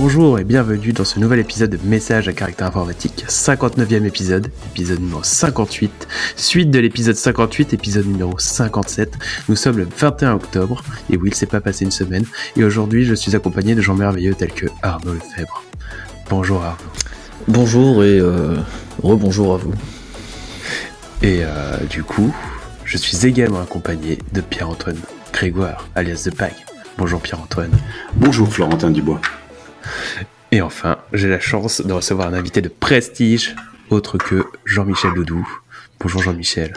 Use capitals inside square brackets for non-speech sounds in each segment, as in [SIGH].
Bonjour et bienvenue dans ce nouvel épisode de Message à caractère informatique, 59e épisode, épisode numéro 58, suite de l'épisode 58, épisode numéro 57. Nous sommes le 21 octobre, et oui, il s'est pas passé une semaine, et aujourd'hui je suis accompagné de gens merveilleux tels que Arnaud Lefebvre. Bonjour Arnaud. Bonjour et euh, rebonjour à vous. Et euh, du coup, je suis également accompagné de Pierre-Antoine Grégoire, alias The Pack. Bonjour Pierre-Antoine. Bonjour Florentin Dubois. Et enfin, j'ai la chance de recevoir un invité de prestige, autre que Jean-Michel Doudou. Bonjour Jean-Michel.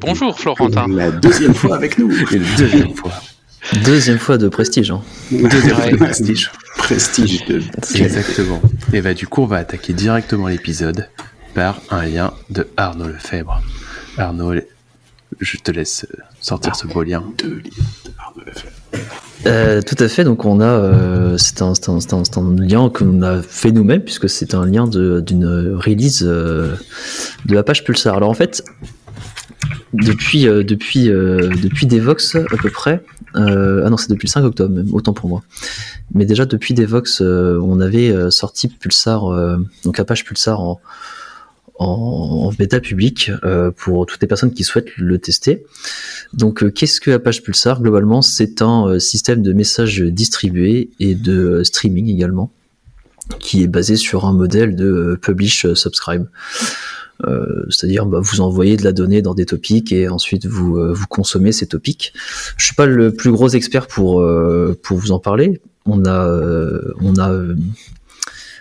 bonjour Florentin. La deuxième fois avec nous. Et la deuxième fois. Deuxième fois de prestige. Hein. Deuxième fois de prestige. Prestige de... Exactement. Et bah du coup, on va attaquer directement l'épisode par un lien de Arnaud Lefebvre. Arnaud, je te laisse sortir ce beau lien. Deux liens de Arnaud Lefebvre. Euh, tout à fait. Donc on a, euh, c'est un, un, un, un, lien qu'on a fait nous-mêmes puisque c'est un lien d'une release euh, de Apache Pulsar. Alors en fait, depuis depuis depuis Devox à peu près. ah non, c'est depuis le 5 octobre même, autant pour moi. Mais déjà depuis Devox, on avait sorti Pulsar, donc Apache Pulsar en en, bêta public euh, pour toutes les personnes qui souhaitent le tester. Donc, euh, qu'est-ce que Apache Pulsar? Globalement, c'est un euh, système de messages distribués et de streaming également, qui est basé sur un modèle de publish-subscribe. c'est-à-dire bah, vous envoyez de la donnée dans des topics et ensuite vous, vous consommez ces topics. Je suis pas le plus gros expert pour, pour vous en parler. On a, on a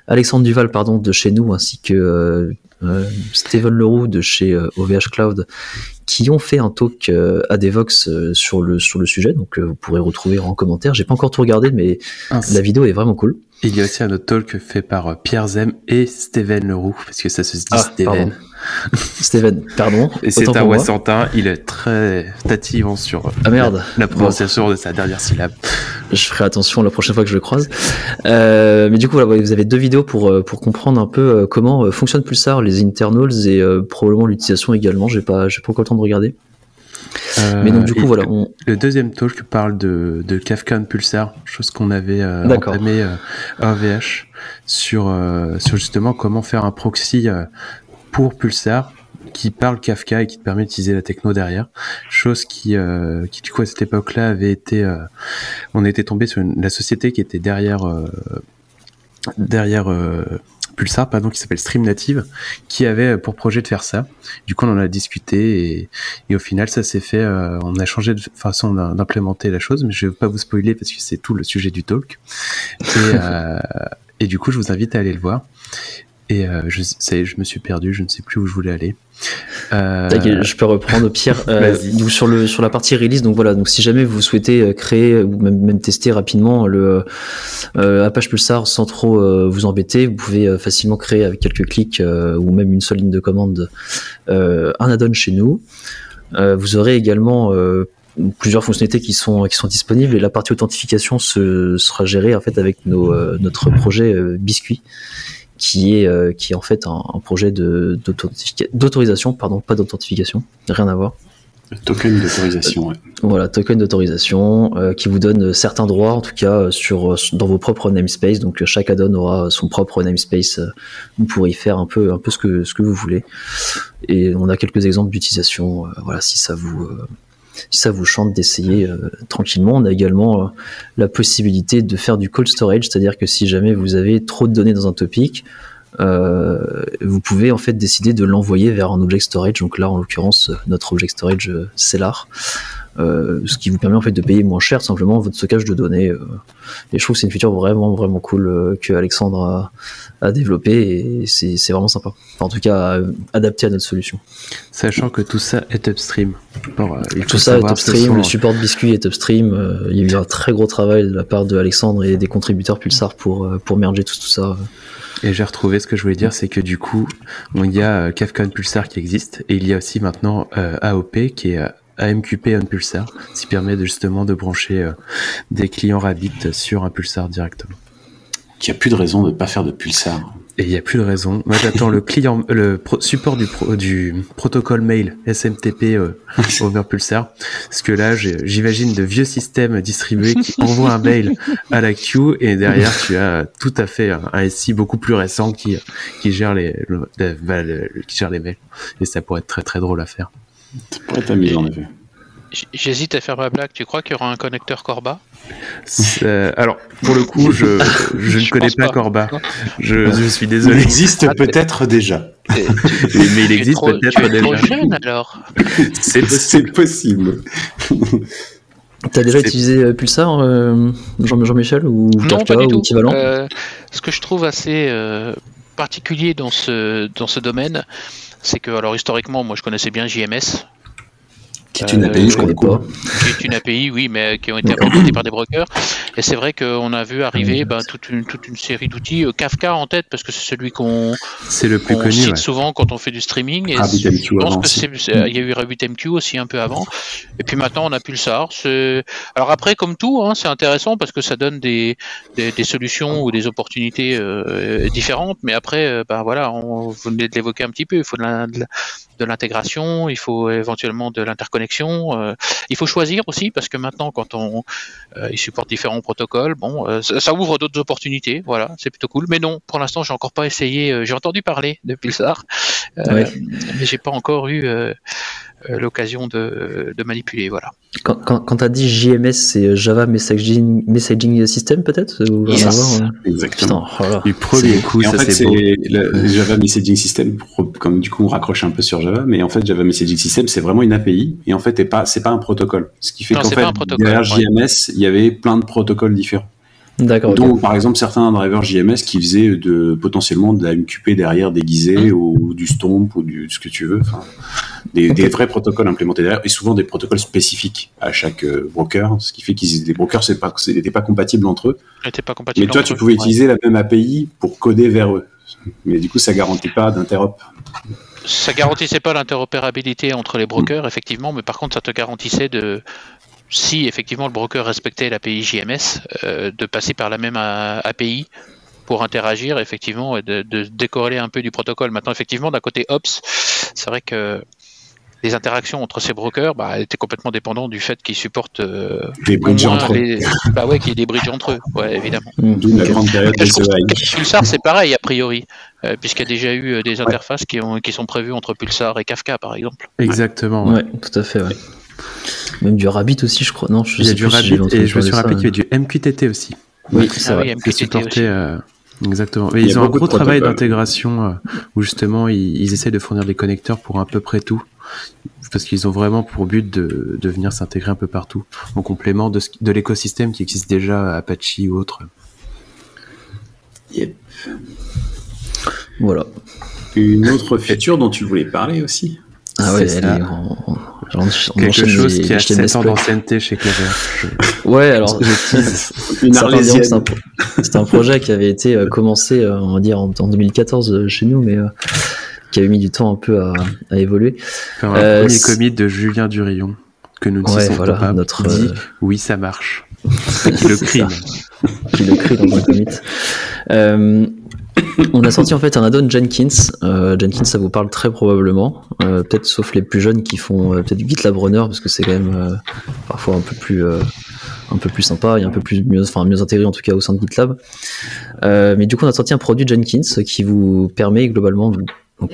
Alexandre Duval pardon, de chez nous ainsi que euh, Steven Leroux de chez OVH euh, Cloud, qui ont fait un talk euh, à Devox sur le sur le sujet. Donc vous pourrez retrouver en commentaire. J'ai pas encore tout regardé, mais ah, la vidéo est vraiment cool. Il y a aussi un autre talk fait par Pierre Zem et Steven Leroux, parce que ça se dit ah, Steven. Steven, pardon. Et c'est un Wassantin, il est très tativant sur ah, merde. La, prononciation de sa dernière syllabe. Je ferai attention la prochaine fois que je le croise. Euh, mais du coup, voilà, vous avez deux vidéos pour, euh, pour comprendre un peu euh, comment fonctionne Pulsar, les internals et probablement l'utilisation également. J'ai pas, j'ai pas encore le temps de regarder. Mais donc du coup voilà. Le deuxième talk parle de, de Kafka Pulsar, chose qu'on avait euh, à VH sur sur justement comment faire un proxy pour Pulsar qui parle Kafka et qui te permet d'utiliser la techno derrière. Chose qui, euh, qui du coup à cette époque-là avait été, euh, on était tombé sur la société qui était derrière, euh, derrière Pulsar, pardon, qui s'appelle Stream Native, qui avait pour projet de faire ça. Du coup, on en a discuté et, et au final, ça s'est fait. on a changé de façon d'implémenter la chose, mais je vais pas vous spoiler parce que c'est tout le sujet du talk. Et, [LAUGHS] et du coup, je vous invite à aller le voir. Et euh, je, ça je me suis perdu, je ne sais plus où je voulais aller. Euh... Je peux reprendre pire. Euh, [LAUGHS] donc sur le sur la partie release, donc voilà. Donc si jamais vous souhaitez euh, créer ou même, même tester rapidement le euh, Apache Pulsar sans trop vous embêter, vous pouvez facilement créer avec quelques clics ou même une seule ligne de commande un add-on chez nous. vous aurez également plusieurs fonctionnalités qui sont qui sont disponibles et la partie authentification se, sera gérée en fait avec nos, notre projet Biscuit qui est, euh, qui est en fait un, projet d'autorisation, pardon, pas d'authentification, rien à voir. Token d'autorisation, ouais. Voilà, token d'autorisation euh, qui vous donne certains droits, en tout cas sur dans vos propres namespace. Donc chaque add-on aura son propre namespace. vous pourrez y faire un peu, un peu ce que ce que vous voulez. Et on a quelques exemples d'utilisation. Euh, voilà, si ça vous si ça vous chante d'essayer euh, tranquillement. On a également euh, la possibilité de faire du cold storage, c'est-à-dire que si jamais vous avez trop de données dans un topic, euh, vous pouvez en fait décider de l'envoyer vers un object storage. Donc là, en l'occurrence, notre object storage Cellar. Euh, ce qui vous permet en fait de payer moins cher simplement votre stockage de données. Euh. et je trouve que c'est une feature vraiment vraiment cool euh, que Alexandre a, a développé et c'est vraiment sympa. en tout cas, adapté à notre solution. Sachant que tout ça est upstream. tout ça est upstream, le support de biscuit est upstream. il y a eu un très gros travail de la part de Alexandre et des contributeurs Pulsar pour pour merger tout, tout ça. Et j'ai retrouvé ce que je voulais dire, c'est que du coup, il y a Kafka Pulsar qui existe et il y a aussi maintenant AOP qui est AMQP un Pulsar, ce qui permet de, justement de brancher euh, des clients Rabbit sur un Pulsar directement. qu'il n'y a plus de raison de ne pas faire de Pulsar. Et il n'y a plus de raison. Moi, j'attends le client, le support du, du protocole mail SMTP euh, over Pulsar. Parce que là, j'imagine de vieux systèmes distribués qui envoient un mail à la queue et derrière, tu as tout à fait un, SI beaucoup plus récent qui, qui gère les, bah, qui gère les mails. Et ça pourrait être très très drôle à faire. Ça pourrait être amusant, en effet. J'hésite à faire ma blague. Tu crois qu'il y aura un connecteur Corba? Euh, Alors, pour le coup, je, [LAUGHS] je, ne connais pas, Corba. Je, je, suis désolé. Il existe ah, peut-être déjà. [LAUGHS] mais, il existe peut-être déjà. Trop jeune alors. [LAUGHS] C'est possible. T'as déjà utilisé euh, Pulsar, euh, Jean-Michel, ou non, pas du tout. Euh, ce que je trouve assez particulier dans ce, dans ce domaine, c'est que, alors historiquement, moi je connaissais bien JMS, qui est une API, je connais pas. Qui est une API, oui, mais qui ont été implémentés par des brokers. Et c'est vrai qu'on a vu arriver ben, toute, une, toute une série d'outils. Euh, Kafka en tête, parce que c'est celui qu'on c'est le plus connu, cite souvent quand on fait du streaming. Et je pense il y a eu RabbitMQ aussi un peu avant. Et puis maintenant, on a Pulsar. Alors après, comme tout, hein, c'est intéressant parce que ça donne des, des, des solutions ou des opportunités euh, différentes. Mais après, euh, ben, voilà, on, vous venez de l'évoquer un petit peu. Il faut de l'intégration, il faut éventuellement de l'interconnexion. Euh, il faut choisir aussi parce que maintenant, quand on euh, il supporte différents protocoles, bon, euh, ça, ouvre d'autres opportunités. Voilà, c'est plutôt cool. Mais non, pour l'instant, j'ai encore pas essayé. j'ai entendu parler de Pulsar, mais j'ai pas encore eu l'occasion de, de, manipuler. Voilà. Quand, quand, quand tu as dit JMS, c'est Java Messaging, Messaging System peut-être yes. Exactement. Putain, Du premier coup, ça c'est le Java Messaging System, comme du coup on raccroche un peu sur Java, mais en fait Java Messaging System c'est vraiment une API et en fait c'est pas, pas un protocole. Ce qui fait qu'en fait derrière JMS il y avait plein de protocoles différents. D'accord. Donc, par exemple, certains drivers JMS qui faisaient de, potentiellement de la MQP derrière déguisée mmh. ou du Stomp ou du ce que tu veux. Enfin, des, des, vrais protocoles implémentés derrière et souvent des protocoles spécifiques à chaque euh, broker, ce qui fait qu'ils les brokers n'étaient pas, pas compatibles entre eux. Pas compatibles Mais toi, tu pouvais utiliser la même API pour coder vers eux. Mais du coup, ça garantit pas d'interop. Ça garantissait pas l'interopérabilité entre les brokers, effectivement, mais par contre, ça te garantissait de, si effectivement le broker respectait l'API JMS, euh, de passer par la même API pour interagir effectivement et de, de, décorréler un peu du protocole. Maintenant, effectivement, d'un côté Ops, c'est vrai que les interactions entre ces brokers bah, étaient complètement dépendantes du fait qu'ils supportent euh, des bridges entre eux. Bah ouais, qu'il y ait des bridges entre eux, ouais, évidemment. D'où la grande période de Pulsar, c'est pareil a priori, euh, puisqu'il y a déjà eu des interfaces qui, ont, qui sont prévues entre Pulsar et Kafka, par exemple. Exactement. Ouais, tout à fait. Ouais. Même du Rabbit aussi, je crois. Non, je il y a du Rabbit et je me suis rappelé qu'il y a du MQTT aussi. Oui, c'est ah vrai. MQTT euh, exactement. Mais ils ont un gros travail d'intégration euh, où justement ils, ils, essaient de fournir des connecteurs pour à peu près tout. Parce qu'ils ont vraiment pour but de, de venir s'intégrer un peu partout, en complément de, de l'écosystème qui existe déjà, Apache ou autre. Yep. Voilà. Une autre feature dont tu voulais parler aussi ah ouais, Quelque chose qui a 7 ans d'ancienneté chez Clever. Ouais, alors [LAUGHS] c'est un, projet qui avait été euh, commencé, euh, on va dire, en, 2014 euh, chez nous, mais qui avait mis du temps un peu à, évoluer. un premier commit de Julien Durillon que nous ne ouais, voilà, pas. Notre, dit oui, ça marche. qui le [LAUGHS] crie. qui le crie dans un commit. [LAUGHS] on a sorti en fait un add-on Jenkins. Euh, Jenkins, ça vous parle très probablement, euh, peut-être sauf les plus jeunes qui font euh, peut-être GitLab Runner parce que c'est quand même parfois un peu plus un peu plus sympa et un peu plus mieux, enfin mieux intégré en tout cas au sein de GitLab. mais du coup, on a sorti un produit Jenkins qui vous permet globalement,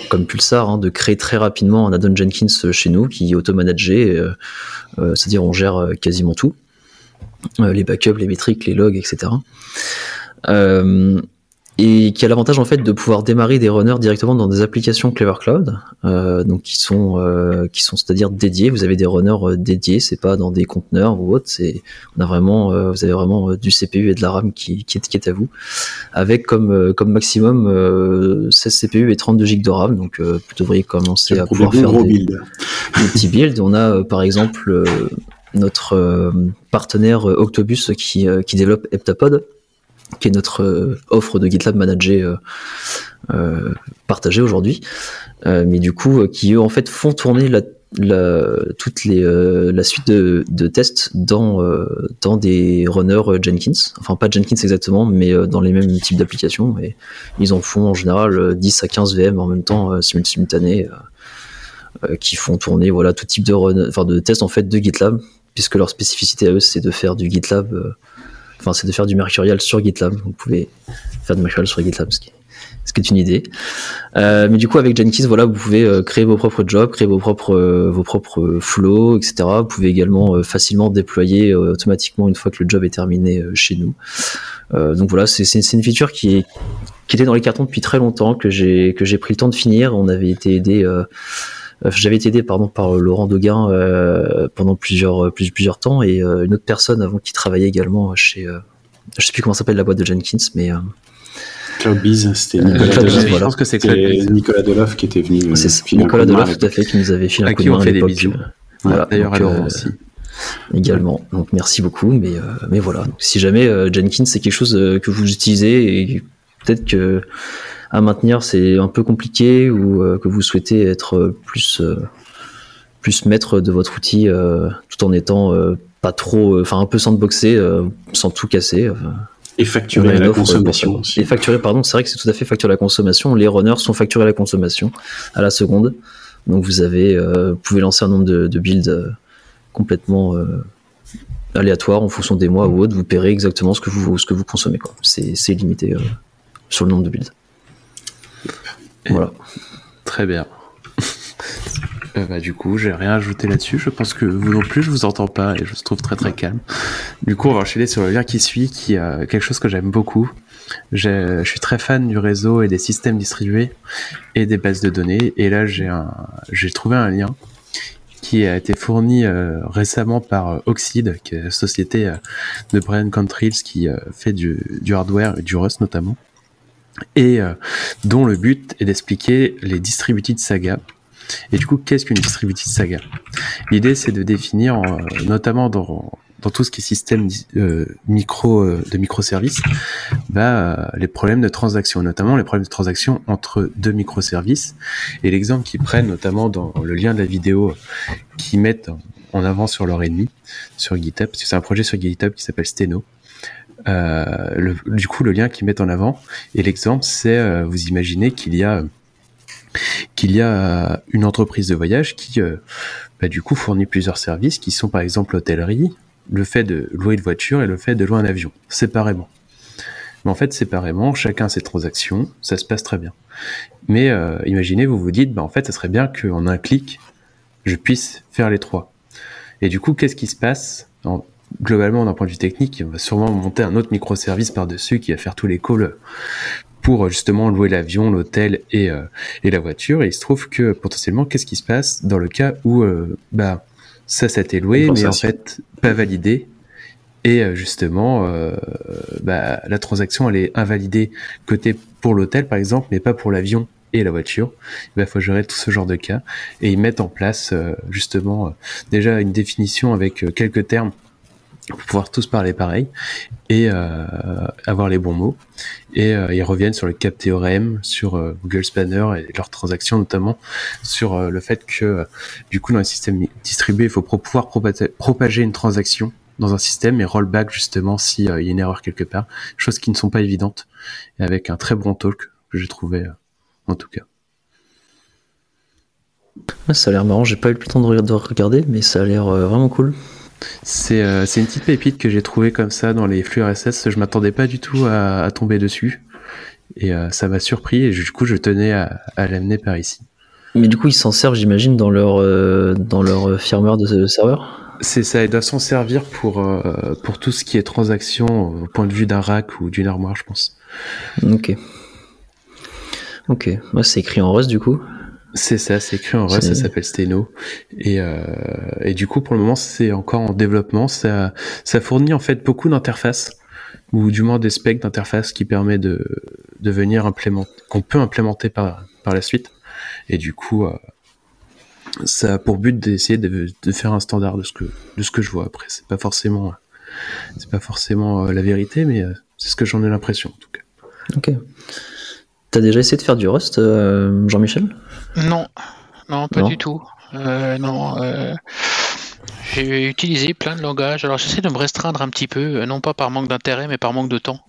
comme Pulsar, hein, de créer très rapidement un add-on Jenkins chez nous qui est auto-managé, c'est-à-dire on gère quasiment tout, les backups, les métriques, les logs, etc. Euh, et qui a l'avantage en fait de pouvoir démarrer des runners directement dans des applications Clever Cloud, euh, donc qui sont euh, qui sont c'est-à-dire dédiés. Vous avez des runners euh, dédiés, c'est pas dans des conteneurs ou autre. C'est on a vraiment euh, vous avez vraiment euh, du CPU et de la RAM qui, qui, est, qui est à vous, avec comme comme maximum 16 CPU et 32 GB de RAM. Donc vous devriez commencer à pouvoir faire des, des, petits builds. On a par exemple notre partenaire Octobus qui qui développe Heptapod qui est notre euh, offre de GitLab managée euh, euh, partagée aujourd'hui, mais du coup qui eux en fait font tourner toute la suite de, tests dans, des runners Jenkins. Enfin, pas Jenkins exactement, mais dans les mêmes types d'applications. Et ils en font en général 10 à 15 VM en même temps, simultané, qui font tourner voilà, tout type de, de tests en fait de GitLab, puisque leur spécificité à eux, c'est de faire du GitLab enfin c'est de faire du Mercurial sur GitLab. Vous pouvez faire du Mercurial sur GitLab, ce qui, est une idée. Euh, mais du coup, avec Jenkins, voilà, vous pouvez euh, créer vos propres jobs, créer vos propres, euh, vos propres flows, etc. Vous pouvez également facilement déployer automatiquement une fois que le job est terminé chez nous. donc voilà, c'est une feature qui était dans les cartons depuis très longtemps que j'ai que j'ai pris le temps de finir. On avait été aidé j'avais été aidé pardon par Laurent Doguin pendant plusieurs plusieurs temps et une autre personne avant qui travaillait également chez je sais plus comment s'appelle la boîte de Jenkins mais CloudBees, c'était Nicolas Doloff. Je pense que c'est Nicolas Doloff qui était venu. C'est Nicolas Doloff, tout à fait, qui nous avait filé un coup de main à l'époque. Voilà, d'ailleurs, alors aussi. Également. Donc merci beaucoup. Mais, euh, mais voilà. Donc, si jamais euh, Jenkins c'est quelque chose euh, que vous utilisez et peut-être que à maintenir c'est un peu compliqué ou que vous souhaitez être plus plus maître de votre outil tout en étant pas trop, enfin un peu sandboxé, sans tout casser. Et facturer à la consommation. Et facturer, pardon, c'est vrai que c'est tout à fait facturé à la consommation. Les runners sont facturés à la consommation, à la seconde. Donc vous avez, euh, pouvez lancer un nombre de, builds euh, complètement euh, aléatoire en fonction des mois ou autres. Vous paierez exactement ce que vous, ce que vous consommez. C'est limité sur le nombre de builds. Voilà. Très bien. [LAUGHS] Euh, bah, du coup, j'ai rien ajouté là-dessus. Je pense que vous non plus, je vous entends pas et je se trouve très très calme. Du coup, on va enchaîner sur le lien qui suit, qui a quelque chose que j'aime beaucoup. Je suis très fan du réseau et des systèmes distribués et des bases de données. Et là, j'ai un, j'ai trouvé un lien qui a été fourni euh, récemment par euh, Oxide, qui est la société de Brian Contrill qui fait du, du, hardware et du Rust notamment, et dont le but est d'expliquer les distributed saga, et du coup, qu'est-ce qu'une distributed saga? L'idée, c'est de définir, euh, notamment dans, dans tout ce qui est système euh, micro euh, de microservices, bah, les problèmes de transaction, notamment les problèmes de transaction entre deux microservices. Et l'exemple qu'ils prennent, notamment dans le lien de la vidéo, qu'ils mettent en avant sur leur ennemi, sur GitHub, parce que c'est un projet sur GitHub qui s'appelle Steno. Le, du coup, le lien qu'ils mettent en avant, et l'exemple, c'est, vous imaginez qu'il y a qu'il y a une entreprise de voyage qui, euh, bah, du coup, fournit plusieurs services qui sont par exemple l'hôtellerie, le fait de louer une voiture et le fait de louer un avion, séparément. Mais en fait, séparément, chacun ses transactions, ça se passe très bien. Mais euh, imaginez, vous vous dites, bah, en fait, ça serait bien qu'en un clic, je puisse faire les trois. Et du coup, qu'est-ce qui se passe Globalement, d'un point de vue technique, on va sûrement monter un autre microservice par-dessus qui va faire tous les calls pour justement louer l'avion, l'hôtel et, euh, et la voiture. Et il se trouve que potentiellement, qu'est-ce qui se passe dans le cas où euh, bah ça, ça été loué, mais en fait pas validé. Et euh, justement, bah, la transaction elle est invalidée côté pour l'hôtel par exemple, mais pas pour l'avion et la voiture. Il faut gérer tout ce genre de cas et ils mettent en place justement déjà une définition avec quelques termes pour pouvoir tous parler pareil et euh, avoir les bons mots. Et euh, ils reviennent sur le cap théorème, sur euh, Google Spanner et leurs transactions notamment, sur le fait que du coup dans un système distribué, il faut pouvoir propager une transaction dans un système et rollback justement s'il y a une erreur quelque part, choses qui ne sont pas évidentes, et avec un très bon talk que j'ai trouvé en tout cas. Ça a l'air marrant, j'ai pas eu le temps de regarder, mais ça a l'air vraiment cool. Euh, c'est une petite pépite que j'ai trouvée comme ça dans les flux RSS. Je m'attendais pas du tout à, tomber dessus. Et euh, ça m'a surpris et du coup je tenais à, l'amener par ici. Mais du coup ils s'en servent j'imagine dans leur, euh, dans leur firmware de serveur? C'est ça, ils doivent s'en servir pour, pour tout ce qui est transaction au point de vue d'un rack ou d'une armoire je pense. Ok. Ok, moi c'est écrit en Rust du coup c'est ça, c'est écrit en Rust, ça s'appelle Steno. Et, euh, et du coup, pour le moment, c'est encore en développement. Ça, ça fournit en fait beaucoup d'interfaces, ou du moins des specs d'interfaces qui permet de, de venir implémenter, qu'on peut implémenter par, par la suite. Et du coup, euh, ça a pour but d'essayer de, de, faire un standard de ce que, de ce que je vois. Après, c'est pas forcément, c'est pas forcément euh, la vérité, mais euh, c'est ce que j'en ai l'impression en tout cas. Ok. T'as déjà essayé de faire du Rust, Jean-Michel? Non, non, pas du tout. non. J'ai utilisé plein de langages. Alors j'essaie de me restreindre un petit peu, non pas par manque d'intérêt, mais par manque de temps.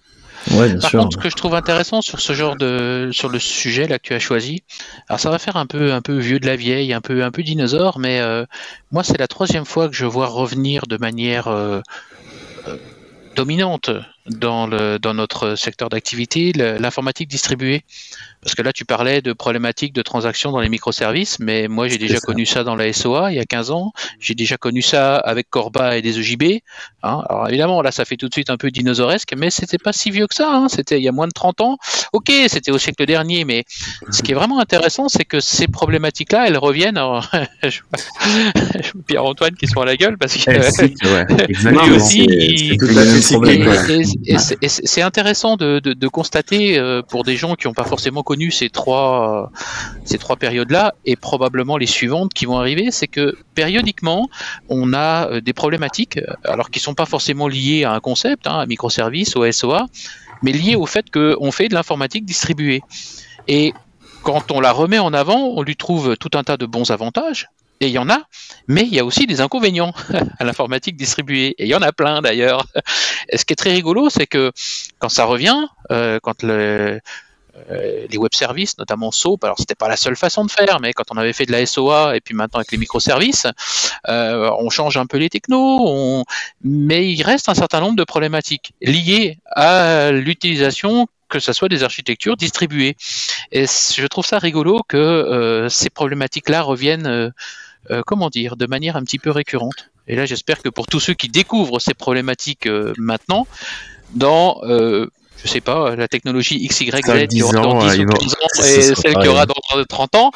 Par contre, ce que je trouve intéressant sur ce genre de, sur le sujet là que tu as choisi, alors ça va faire un peu, un peu vieux de la vieille, un peu, un peu dinosaure, mais euh, moi c'est la troisième fois que je vois revenir de manière euh, euh, dominante dans, le, dans notre secteur d'activité l'informatique distribuée. Parce que là, tu parlais de problématiques de transactions dans les microservices, mais moi, j'ai déjà connu ça dans la SOA il y a 15 ans. J'ai déjà connu ça avec Corba et des EJB. Hein. Alors évidemment, là, ça fait tout de suite un peu dinosauresque, mais c'était pas si vieux que ça. Hein. C'était il y a moins de 30 ans. Ok, c'était au siècle dernier, mais ce qui est vraiment intéressant, c'est que ces problématiques-là, elles reviennent. [LAUGHS] Pierre-Antoine qui se à la gueule parce que [LAUGHS] lui aussi, c'est intéressant de, constater euh, pour des gens qui n'ont pas forcément connu ces trois, ces trois périodes-là et probablement les suivantes qui vont arriver, c'est que périodiquement, on a euh, des problématiques, alors qui sont pas forcément liées à un concept, hein, à microservice, au SOA, mais liées au fait qu'on fait de l'informatique distribuée. Et quand on la remet en avant, on lui trouve tout un tas de bons avantages, et il y en a, mais il y a aussi des inconvénients [LAUGHS] à l'informatique distribuée, et il y en a plein d'ailleurs. ce qui est très rigolo, c'est que quand ça revient, euh, quand euh, les web services, notamment SOAP. Alors c'était pas la seule façon de faire, mais quand on avait fait de la SOA et puis maintenant avec les microservices, euh, on change un peu les technos, mais il reste un certain nombre de problématiques liées à l'utilisation que ce soit des architectures distribuées. Et je trouve ça rigolo que ces problématiques-là reviennent, comment dire, de manière un petit peu récurrente. Et là, j'espère que pour tous ceux qui découvrent ces problématiques maintenant, dans je sais pas, la technologie XYZ qui aura dans 10 ou 15 ans et celle qui aura dans 30 ans,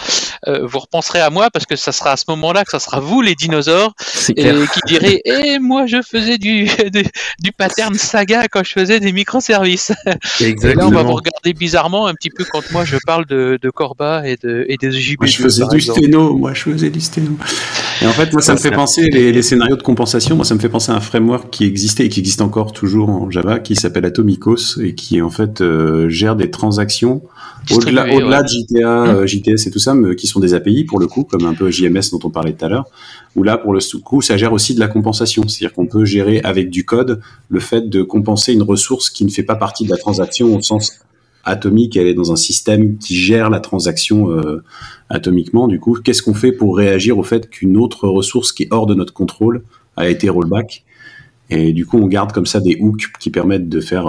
euh, vous repenserez à moi parce que ça sera à ce moment-là que ça sera vous les dinosaures et qui direz "Eh moi je faisais du, [LAUGHS] du, pattern saga quand je faisais des microservices." Exactement. Et là on va vous regarder bizarrement un petit peu quand moi je parle de, de Corba et de et des JB. Moi je faisais du sténo, moi je faisais du sténo. Et en fait moi ça me fait penser les, les scénarios de compensation, moi ça me fait penser à un framework qui existait et qui existe encore toujours en Java qui s'appelle Atomicos et qui en fait euh, gère des transactions au-delà au-delà de JTA, mmh. euh, JTS et tout ça, mais, qui sont des API pour le coup, comme un peu JMS dont on parlait tout à l'heure. Où là, pour le coup, ça gère aussi de la compensation, c'est-à-dire qu'on peut gérer avec du code le fait de compenser une ressource qui ne fait pas partie de la transaction au sens atomique, elle est dans un système qui gère la transaction euh, atomiquement. Du coup, qu'est-ce qu'on fait pour réagir au fait qu'une autre ressource qui est hors de notre contrôle a été rollback Et du coup, on garde comme ça des hooks qui permettent de faire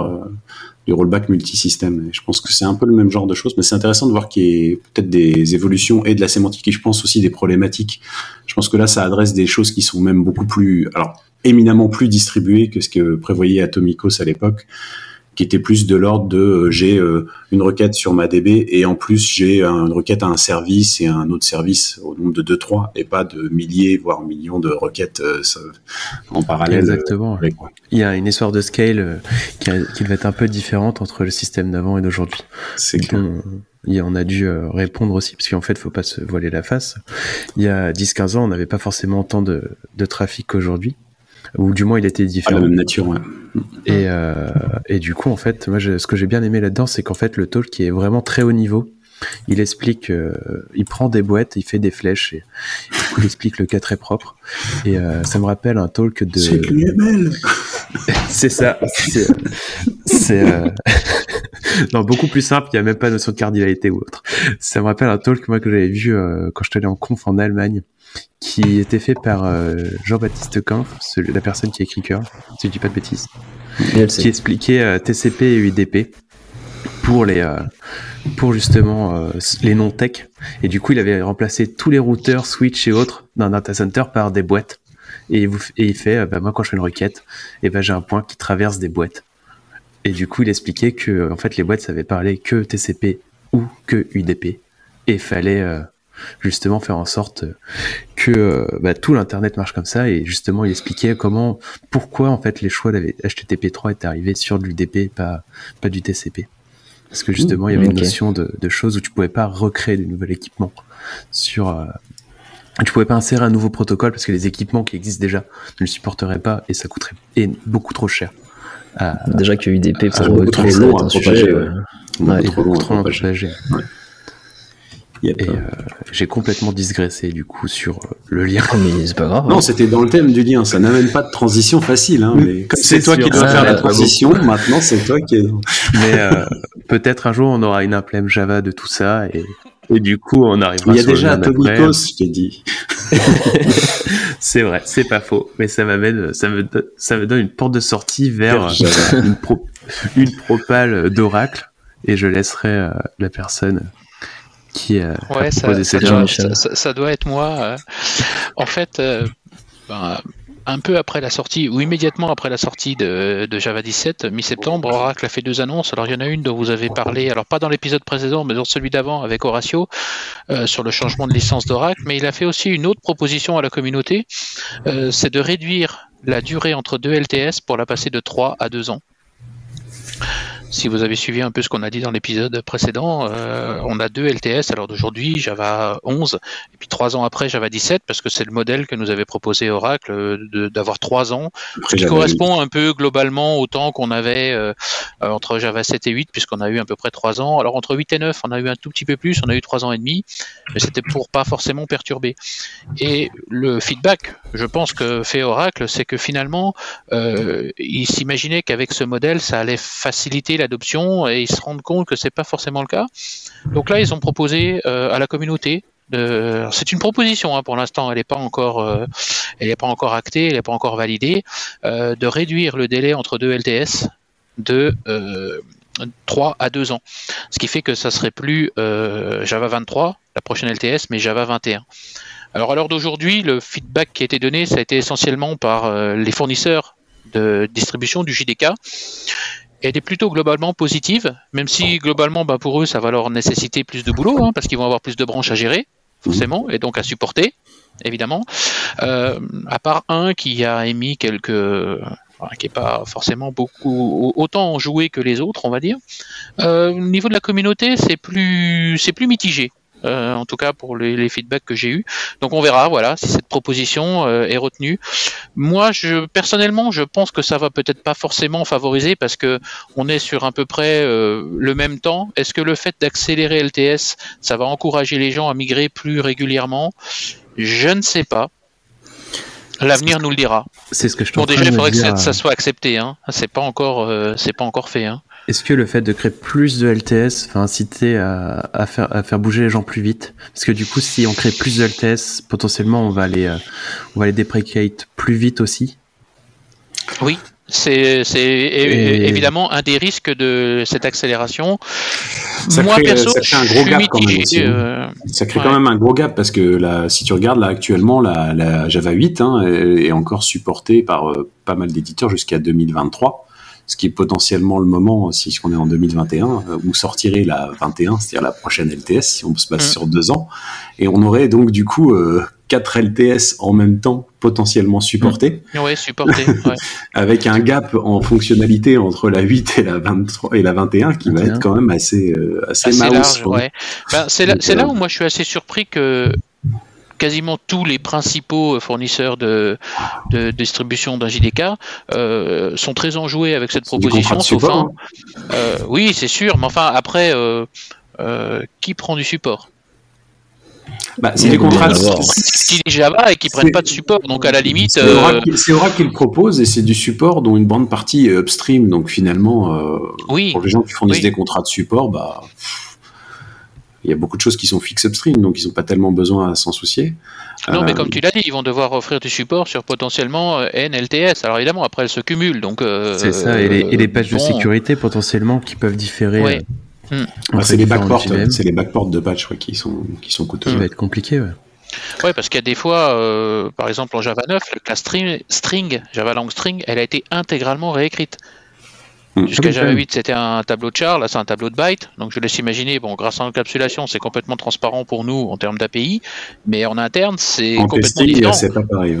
du rollback multisystème. je pense que c'est un peu le même genre de choses, mais c'est intéressant de voir qu'il y a peut-être des évolutions et de la sémantique et je pense aussi des problématiques. Je pense que là, ça adresse des choses qui sont même beaucoup plus, alors éminemment plus distribuées que ce que prévoyait Atomicos à l'époque qui était plus de l'ordre de euh, j'ai euh, une requête sur ma DB et en plus j'ai une requête à un service et un autre service au nombre de 2 3 et pas de milliers voire millions de requêtes euh, en parallèle. Exactement. Il y a une histoire de scale qui, va être un peu différente entre le système d'avant et d'aujourd'hui. C'est on, on a dû répondre aussi, parce qu'en fait, faut pas se voiler la face. Il y a 10-15 ans, on n'avait pas forcément autant de, de trafic qu'aujourd'hui ou du moins il était différent. À la même nature, ouais. Et, euh, et du coup, en fait, moi, ce que j'ai bien aimé là-dedans, c'est qu'en fait, le talk est vraiment très haut niveau. Il explique, euh, il prend des boîtes, il fait des flèches, et il explique le cas très propre. Et euh, ça me rappelle un talk de. C'est [LAUGHS] C'est ça. C'est. Euh... [LAUGHS] non, beaucoup plus simple, il n'y a même pas de notion de cardinalité ou autre. Ça me rappelle un talk moi, que j'avais vu euh, quand je suis allé en conf en Allemagne qui était fait par euh, Jean-Baptiste Kampf, la personne qui a écrit Cœur, si je dis pas de bêtises, qui expliquait euh, TCP et UDP pour les euh, pour justement les non tech et du coup il avait remplacé tous les routeurs switch et autres d'un data center par des boîtes. Et, il fait bah, moi quand je fais une requête et ben j'ai un point qui traverse des boîtes et du coup il expliquait que en fait les boîtes savaient parler que TCP ou que UDP et il fallait justement faire en sorte que euh, bah, tout l'internet marche comme ça. Et justement il expliquait comment pourquoi en fait les choix d'HTTP3 étaient arrivés sur du DP pas pas du TCP parce que justement il y avait une notion de, choses où tu pouvais pas recréer de nouveaux équipements sur euh, tu pouvais pas insérer un nouveau protocole parce que les équipements qui existent déjà ne le supporteraient pas et ça coûterait et beaucoup trop cher. Déjà que UDP pour trop long à propager. Ouais. trop, trop, Et j'ai complètement digressé du coup sur le lien. Ah, mais c'est pas grave. Non, c'était dans le thème du lien. Ça n'amène pas de transition facile. Hein, mais c'est toi qui dois faire la transition. Maintenant, c'est toi qui. [LAUGHS] mais peut-être un jour on aura une implème Java de tout ça et et du coup, on arrivera. Il y a déjà Atomicos, je t'ai dit. [LAUGHS] c'est vrai, c'est pas faux, mais ça m'amène, ça me, ça me donne une porte de sortie vers [LAUGHS] une, une propale d'Oracle, et je laisserai euh, la personne qui a ouais, ça, ça, doit, ça, doit, être moi. Euh. En fait, euh, ben, un peu après la sortie, ou immédiatement après la sortie de, Java 17, mi-septembre, Oracle a fait deux annonces. Alors il y en a une dont vous avez parlé, alors pas dans l'épisode précédent, mais dans celui d'avant avec Horatio, euh, sur le changement de licence d'Oracle, mais il a fait aussi une autre proposition à la communauté, euh, c'est de réduire la durée entre deux LTS pour la passer de 3 à 2 ans. Si vous avez suivi un peu ce qu'on a dit dans l'épisode précédent, euh, on a deux LTS alors d'aujourd'hui, Java 11, et puis trois ans après Java 17, parce que c'est le modèle que nous avait proposé Oracle euh, d'avoir trois ans, ce qui correspond un peu globalement au temps qu'on avait euh, entre Java 7 et 8, puisqu'on a eu à peu près trois ans. Alors entre 8 et 9, on a eu un tout petit peu plus, on a eu trois ans et demi, mais c'était pour pas forcément perturber. Et le feedback, je pense que fait Oracle, c'est que finalement, il s'imaginait qu'avec ce modèle, ça allait faciliter l'adoption et ils se rendent compte que c'est pas forcément le cas. Donc là, ils ont proposé euh, à la communauté c'est une proposition hein, pour l'instant, elle n'est pas encore, euh, elle est pas encore actée, elle n'est pas encore validée, euh, de réduire le délai entre deux LTS de 3 à 2 ans. Ce qui fait que ça serait plus Java 23, la prochaine LTS, mais Java 21. Alors à l'heure d'aujourd'hui, le feedback qui a été donné, ça a été essentiellement par les fournisseurs de distribution du JDK elle est plutôt globalement positive, même si globalement, bah, pour eux, ça va leur nécessiter plus de boulot, hein, parce qu'ils vont avoir plus de branches à gérer, forcément, et donc à supporter, évidemment. Euh, à part un qui a émis quelques qui n'est pas forcément beaucoup autant joué que les autres, on va dire. Euh, au niveau de la communauté, c'est plus c'est plus mitigé. Euh, en tout cas pour les, feedbacks que j'ai eus. Donc on verra, voilà, si cette proposition euh, est retenue. Moi, je personnellement, je pense que ça va peut-être pas forcément favoriser parce que on est sur à peu près euh, le même temps. Est-ce que le fait d'accélérer LTS, ça va encourager les gens à migrer plus régulièrement? Je ne sais pas. L'avenir nous le dira. C'est ce que je Bon, déjà, il faudrait que ça, soit accepté. Hein. C'est pas encore, c'est pas encore fait. Hein. Est-ce que le fait de créer plus de LTS va inciter à, faire, à faire bouger les gens plus vite? Parce que du coup, si on crée plus de LTS, potentiellement, on va les, euh, on va les déprecate plus vite aussi? Oui, c'est évidemment un des risques de cette accélération. Ça Moi, crée, perso, ça crée un gros gap quand même. Aussi, hein. euh, Ça crée quand même un gros gap parce que là, si tu regardes là actuellement, la, la Java 8 hein, est, encore supportée par euh, pas mal d'éditeurs jusqu'à 2023 ce qui est potentiellement le moment, si on est en 2021, euh, où sortirait la 21, c'est-à-dire la prochaine LTS, si on se base mm. sur deux ans, et on aurait donc du coup euh, quatre LTS en même temps potentiellement supportés. Mm. Oui, supportés. [LAUGHS] avec un gap en fonctionnalité entre la 8 et la 23 et la 21 qui va être quand même assez euh, assez, large. Ben, c'est là, là, où moi je suis assez surpris que quasiment tous les principaux fournisseurs de, distribution d'un JDK euh, sont très enjoués avec cette proposition. Sauf un, euh, oui, c'est sûr, mais enfin après, euh, qui prend du support? Bah, c'est des contrats qui Java et qui prennent pas de support. Donc à la limite, c'est Oracle, qui le propose et c'est du support dont une bonne partie est upstream. Donc finalement, pour les gens qui fournissent des contrats de support, bah il y a beaucoup de choses qui sont fixes upstream, donc ils n'ont pas tellement besoin à s'en soucier. Non, mais comme euh, tu l'as dit, ils vont devoir offrir du support sur potentiellement euh, NLTS. Alors évidemment, après, elles se cumulent. Donc, euh, c'est ça, et les, pages de sécurité potentiellement qui peuvent différer. Hmm. c'est les backports, c'est les backports de patch qui sont qui sont coûteux. Ça va être compliqué. Ouais. Oui, parce qu'il y a des fois, par exemple en Java 9, la classe string, string, Java Long String, elle a été intégralement réécrite. Mm. Jusqu'à Java 8, c'était un tableau de char, là c'est un tableau de byte. Donc je laisse imaginer, bon, grâce à l'encapsulation, c'est complètement transparent pour nous en termes d'API, mais en interne, c'est complètement différent. C'est pas pareil,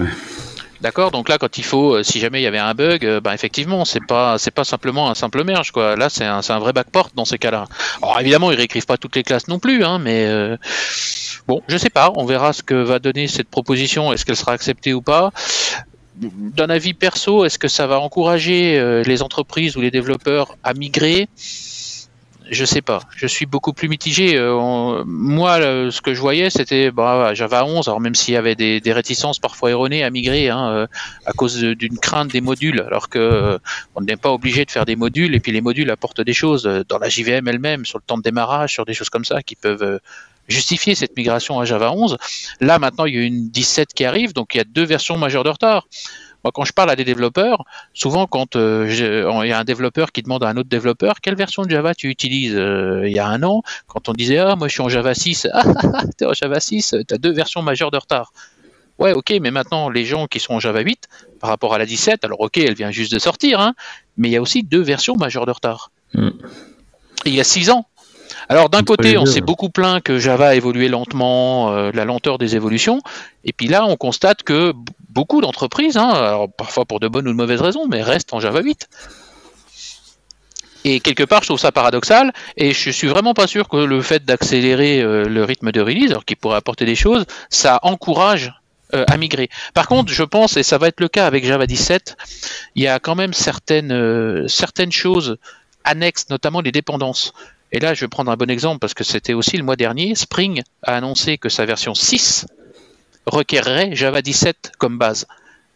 D'accord, donc là, quand il faut, euh, si jamais il y avait un bug, bah, effectivement, c'est pas, c'est pas simplement un simple merge, quoi. Là, c'est un, un, vrai backport dans ces cas-là. Alors évidemment, ils réécrivent pas toutes les classes non plus, hein, mais euh, bon, je sais pas. On verra ce que va donner cette proposition. Est-ce qu'elle sera acceptée ou pas? D'un avis perso, est-ce que ça va encourager euh, les entreprises ou les développeurs à migrer? Je sais pas. Je suis beaucoup plus mitigé. Euh, moi, ce que je voyais, c'était bah, Java 11. Alors même s'il y avait des, réticences parfois erronées à migrer hein, euh, à cause d'une crainte des modules, alors que euh, on n'est pas obligé de faire des modules. Et puis les modules apportent des choses dans la JVM elle-même, sur le temps de démarrage, sur des choses comme ça qui peuvent justifier cette migration à Java 11. Là maintenant, il y a une 17 qui arrive, donc il y a deux versions majeures de retard quand je parle à des développeurs, souvent quand euh, il y a un développeur qui demande à un autre développeur quelle version de Java tu utilises euh, il y a un an, quand on disait ah moi je suis en Java 6, [LAUGHS] ah, ah, ah t'es en Java 6, t'as deux versions majeures de retard. Ouais, ok, mais maintenant les gens qui sont en Java 8 par rapport à la 17, alors ok, elle vient juste de sortir, hein, mais il y a aussi deux versions majeures de retard. Hmm. il y a six ans, alors d'un côté, on s'est beaucoup plaint que Java a évolué lentement, euh, la lenteur des évolutions, et puis là, on constate que beaucoup d'entreprises, hein, parfois pour de bonnes ou de mauvaises raisons, mais restent en Java 8. Et quelque part, je trouve ça paradoxal, et je suis vraiment pas sûr que le fait d'accélérer euh, le rythme de release, alors qui pourrait apporter des choses, ça encourage euh, à migrer. Par contre, je pense, et ça va être le cas avec Java 17, il y a quand même certaines, certaines choses annexes, notamment les dépendances. Et là, je vais prendre un bon exemple parce que c'était aussi le mois dernier. Spring a annoncé que sa version 6 requerrait Java 17 comme base.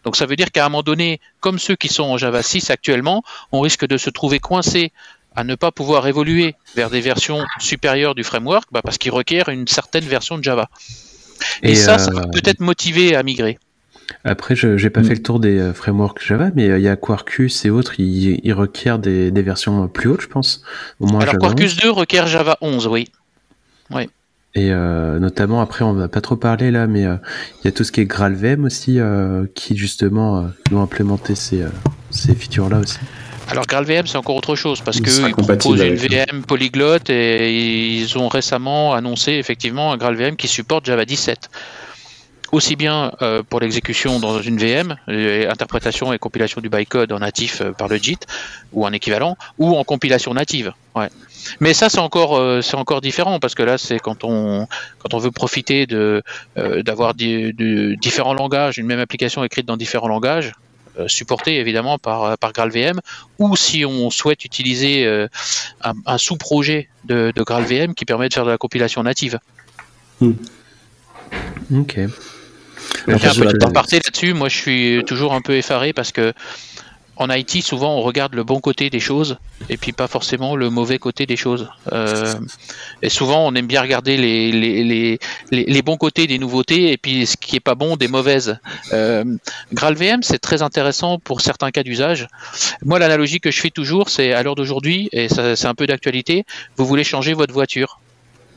Donc ça veut dire qu'à un moment donné, comme ceux qui sont en Java 6 actuellement, on risque de se trouver coincé à ne pas pouvoir évoluer vers des versions supérieures du framework bah, parce qu'il requiert une certaine version de Java. Et, ça, ça va euh, peut-être motiver à migrer. Après, je n'ai pas mm. fait le tour des euh, frameworks Java, mais euh, il y a Quarkus et autres, ils, requièrent des, versions plus hautes, je pense. Au moins Alors Quarkus 2 requiert Java 11, oui. oui. Et euh, notamment, après, on va pas trop parler là, mais il y a tout ce qui est GraalVM aussi, qui justement doit implémenter ces, ces features-là aussi. Alors GraalVM, c'est encore autre chose parce qu'ils proposent une VM polyglotte et ils ont récemment annoncé effectivement un GraalVM qui supporte Java 17 aussi bien euh, pour l'exécution dans une VM, interprétation et compilation du bytecode en natif euh, par le JIT ou en équivalent, ou en compilation native. Ouais. Mais ça c'est encore euh, c'est encore différent parce que là c'est quand on quand on veut profiter de d'avoir différents langages, une même application écrite dans différents langages, supportée évidemment par par GraalVM, ou si on souhaite utiliser un, sous-projet de, de GraalVM qui permet de faire de la compilation native. Hmm. Ok. Un petit aparté là-dessus, moi je suis toujours un peu effaré parce que en IT, souvent on regarde le bon côté des choses et puis pas forcément le mauvais côté des choses. Euh, et souvent on aime bien regarder les, les, les, les, bons côtés des nouveautés et puis ce qui est pas bon des mauvaises. Euh, GraalVM c'est très intéressant pour certains cas d'usage. Moi l'analogie que je fais toujours c'est à l'heure d'aujourd'hui et c'est un peu d'actualité, vous voulez changer votre voiture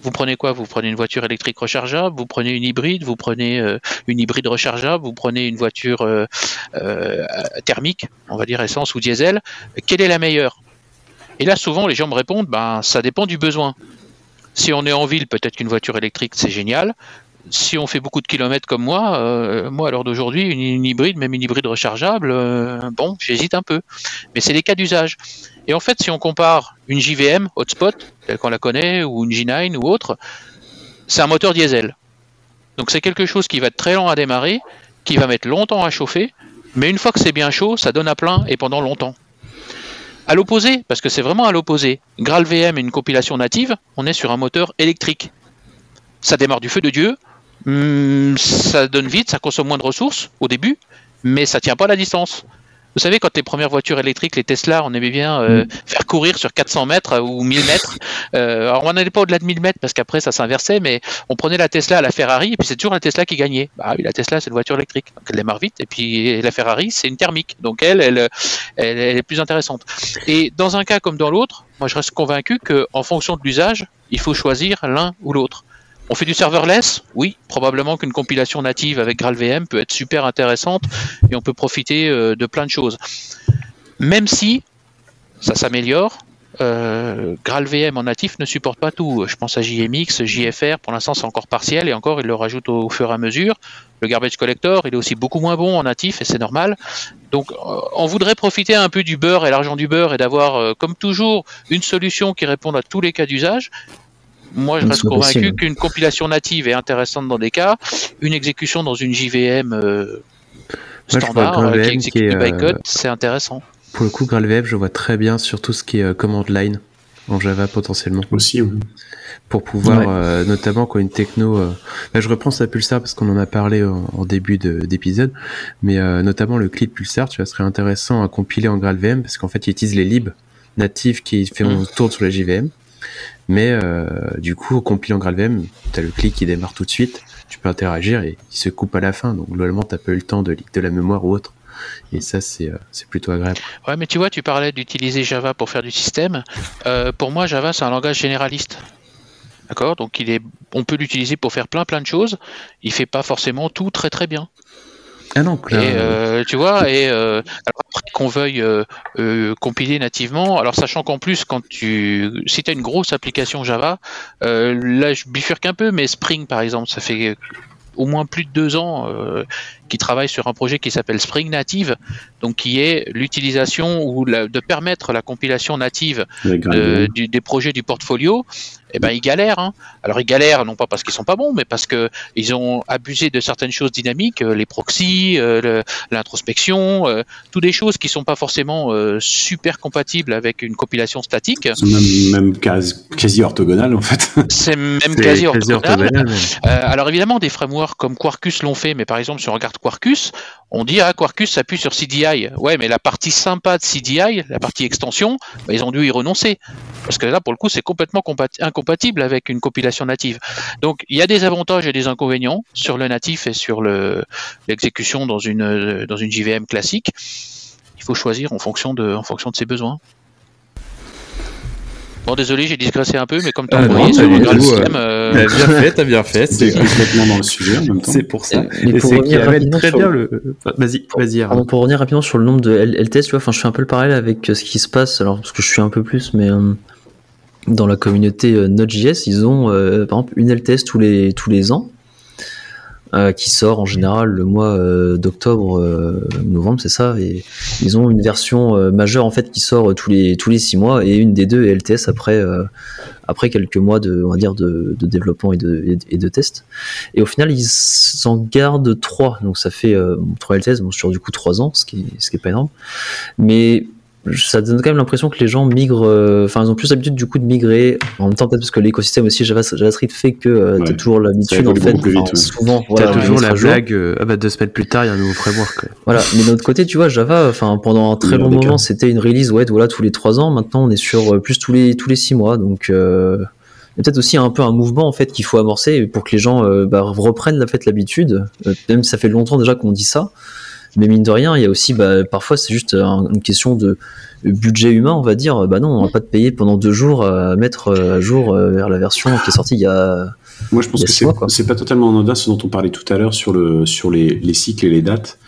vous prenez quoi? Vous prenez une voiture électrique rechargeable, vous prenez une hybride, vous prenez euh, une hybride rechargeable, vous prenez une voiture euh, euh, thermique, on va dire essence ou diesel? Quelle est la meilleure? Et là, souvent, les gens me répondent, ben, ça dépend du besoin. Si on est en ville, peut-être qu'une voiture électrique, c'est génial si on fait beaucoup de kilomètres comme moi, euh, moi à l'heure d'aujourd'hui, une, hybride, même une hybride rechargeable, euh, bon, j'hésite un peu. Mais c'est des cas d'usage. Et en fait, si on compare une JVM hotspot, telle qu'on la connaît, ou une G9 ou autre, c'est un moteur diesel. Donc c'est quelque chose qui va être très lent à démarrer, qui va mettre longtemps à chauffer, mais une fois que c'est bien chaud, ça donne à plein et pendant longtemps. À l'opposé, parce que c'est vraiment à l'opposé, GraalVM et une compilation native, on est sur un moteur électrique. Ça démarre du feu de Dieu, Hmm, ça donne vite, ça consomme moins de ressources au début, mais ça tient pas la distance. Vous savez, quand les premières voitures électriques, les Tesla, on aimait bien euh, mm. faire courir sur 400 mètres ou 1000 mètres. Euh, alors, on n'allait pas au-delà de 1000 mètres parce qu'après, ça s'inversait, mais on prenait la Tesla à la Ferrari et puis c'est toujours la Tesla qui gagnait. Bah oui, la Tesla, c'est une voiture électrique, donc elle démarre vite. Et puis la Ferrari, c'est une thermique, donc elle, elle, elle, elle est plus intéressante. Et dans un cas comme dans l'autre, moi, je reste convaincu qu'en fonction de l'usage, il faut choisir l'un ou l'autre. On fait du serverless Oui, probablement qu'une compilation native avec GraalVM peut être super intéressante et on peut profiter euh, de plein de choses. Même si ça s'améliore, euh, GraalVM en natif ne supporte pas tout. Je pense à JMX, JFR, pour l'instant c'est encore partiel et encore il le rajoute au fur et à mesure. Le garbage collector, il est aussi beaucoup moins bon en natif et c'est normal. Donc euh, on voudrait profiter un peu du beurre et l'argent du beurre et d'avoir, comme toujours, une solution qui réponde à tous les cas d'usage. Moi, je reste convaincu qu'une compilation native est intéressante dans des cas, une exécution dans une JVM euh, standard euh, qui exécute du bytecode, euh, c'est intéressant. Pour le coup, GraalVM, je vois très bien sur tout ce qui est command line. en Java potentiellement. Aussi, oui. Pour pouvoir, euh, notamment quand une techno. Euh, là, je reprends ça Pulsar parce qu'on en a parlé en, début d'épisode, mais euh, notamment le clip Pulsar, tu vois, serait intéressant à compiler en GraalVM parce qu'en fait, il utilise les libs natifs qui fait on tourne sur la JVM. Mais du coup, compiler en GraalVM, tu as le clic qui démarre tout de suite, tu peux interagir et il se coupe à la fin. Donc globalement, tu pas eu le temps de de la mémoire ou autre. Et ça, c'est plutôt agréable. Ouais, mais tu vois, tu parlais d'utiliser Java pour faire du système. pour moi, Java, c'est un langage généraliste. D'accord? Donc il est, on peut l'utiliser pour faire plein plein de choses. Il fait pas forcément tout très très bien. Ah non, Et euh, tu vois, et euh, après qu'on veuille euh, compiler nativement, alors sachant qu'en plus, quand tu, si tu as une grosse application Java, là je bifurque un peu, mais Spring par exemple, ça fait au moins plus de deux ans qui travaille sur un projet qui s'appelle Spring Native, donc qui est l'utilisation ou de permettre la compilation native des projets du portfolio eh ben ils galèrent. Hein. Alors ils galèrent non pas parce qu'ils sont pas bons, mais parce que ils ont abusé de certaines choses dynamiques, euh, les proxys, euh, l'introspection, euh, toutes des choses qui sont pas forcément super compatibles avec une compilation statique. C'est même, même quasi, quasi, orthogonal en fait. [LAUGHS] C'est même quasi orthogonal. alors évidemment des frameworks comme Quarkus l'ont fait, mais par exemple si on regarde Quarkus, on dit ah Quarkus s'appuie sur CDI. Ouais, mais la partie sympa de CDI, la partie extension, bah, ils ont dû y renoncer parce que là pour le coup c'est complètement incompatible compatible avec une compilation native. Donc il y a des avantages et des inconvénients sur le natif et sur l'exécution dans une, dans une JVM classique. Il faut choisir en fonction de, en fonction de ses besoins. Bon, désolé, j'ai digressé un peu, mais comme tu as ah envoyé sur le système. Euh... bien fait, t'as bien fait. C'est complètement dans le sujet en même temps. C'est pour ça. Mais pour revenir très bien le. Vas-y, vas-y. Pour revenir rapidement sur le nombre de LTS, tu vois, enfin, je fais un peu le parallèle avec euh, ce qui se passe, alors, parce que je suis un peu plus, mais euh, dans la communauté Node.js, ils ont euh, par exemple une LTS tous les, tous les ans euh, qui sort en général le mois d'octobre, novembre, c'est ça. Et ils ont une version majeure en fait qui sort tous les tous les six mois et une des deux est LTS après après quelques mois de on va dire de, de développement et de et de tests. Et au final ils en gardent trois, donc ça fait trois LTS bon, sur du coup trois ans, ce qui ce qui est pas énorme. Mais ça donne quand même l'impression que les gens migrent, euh, enfin ils ont plus l'habitude du coup de migrer. En même temps peut-être parce que l'écosystème aussi JavaScript fait que euh, tu as toujours l'habitude en fait. Vite, Souvent, voilà, as toujours la blague. Euh, ah bah deux semaines plus tard il y a un nouveau framework. Voilà, mais d'un autre côté tu vois Java, enfin pendant un très long moment c'était une release ouais voilà tous les trois ans. Maintenant on est sur plus tous les tous les six mois donc. Euh, il y a peut-être aussi un peu un mouvement en fait qu'il faut amorcer pour que les gens bah, reprennent la fait l'habitude. même si ça fait longtemps déjà qu'on dit ça, mais mine de rien, il y a aussi, bah, parfois, c'est juste une question de budget humain, on va dire. Bah non, on va pas te payer pendant deux jours à mettre à jour euh, vers la version qui est sortie il y a. Moi, je pense que c'est pas totalement anodin ce dont on parlait tout à l'heure sur, le, sur les, les cycles et les dates.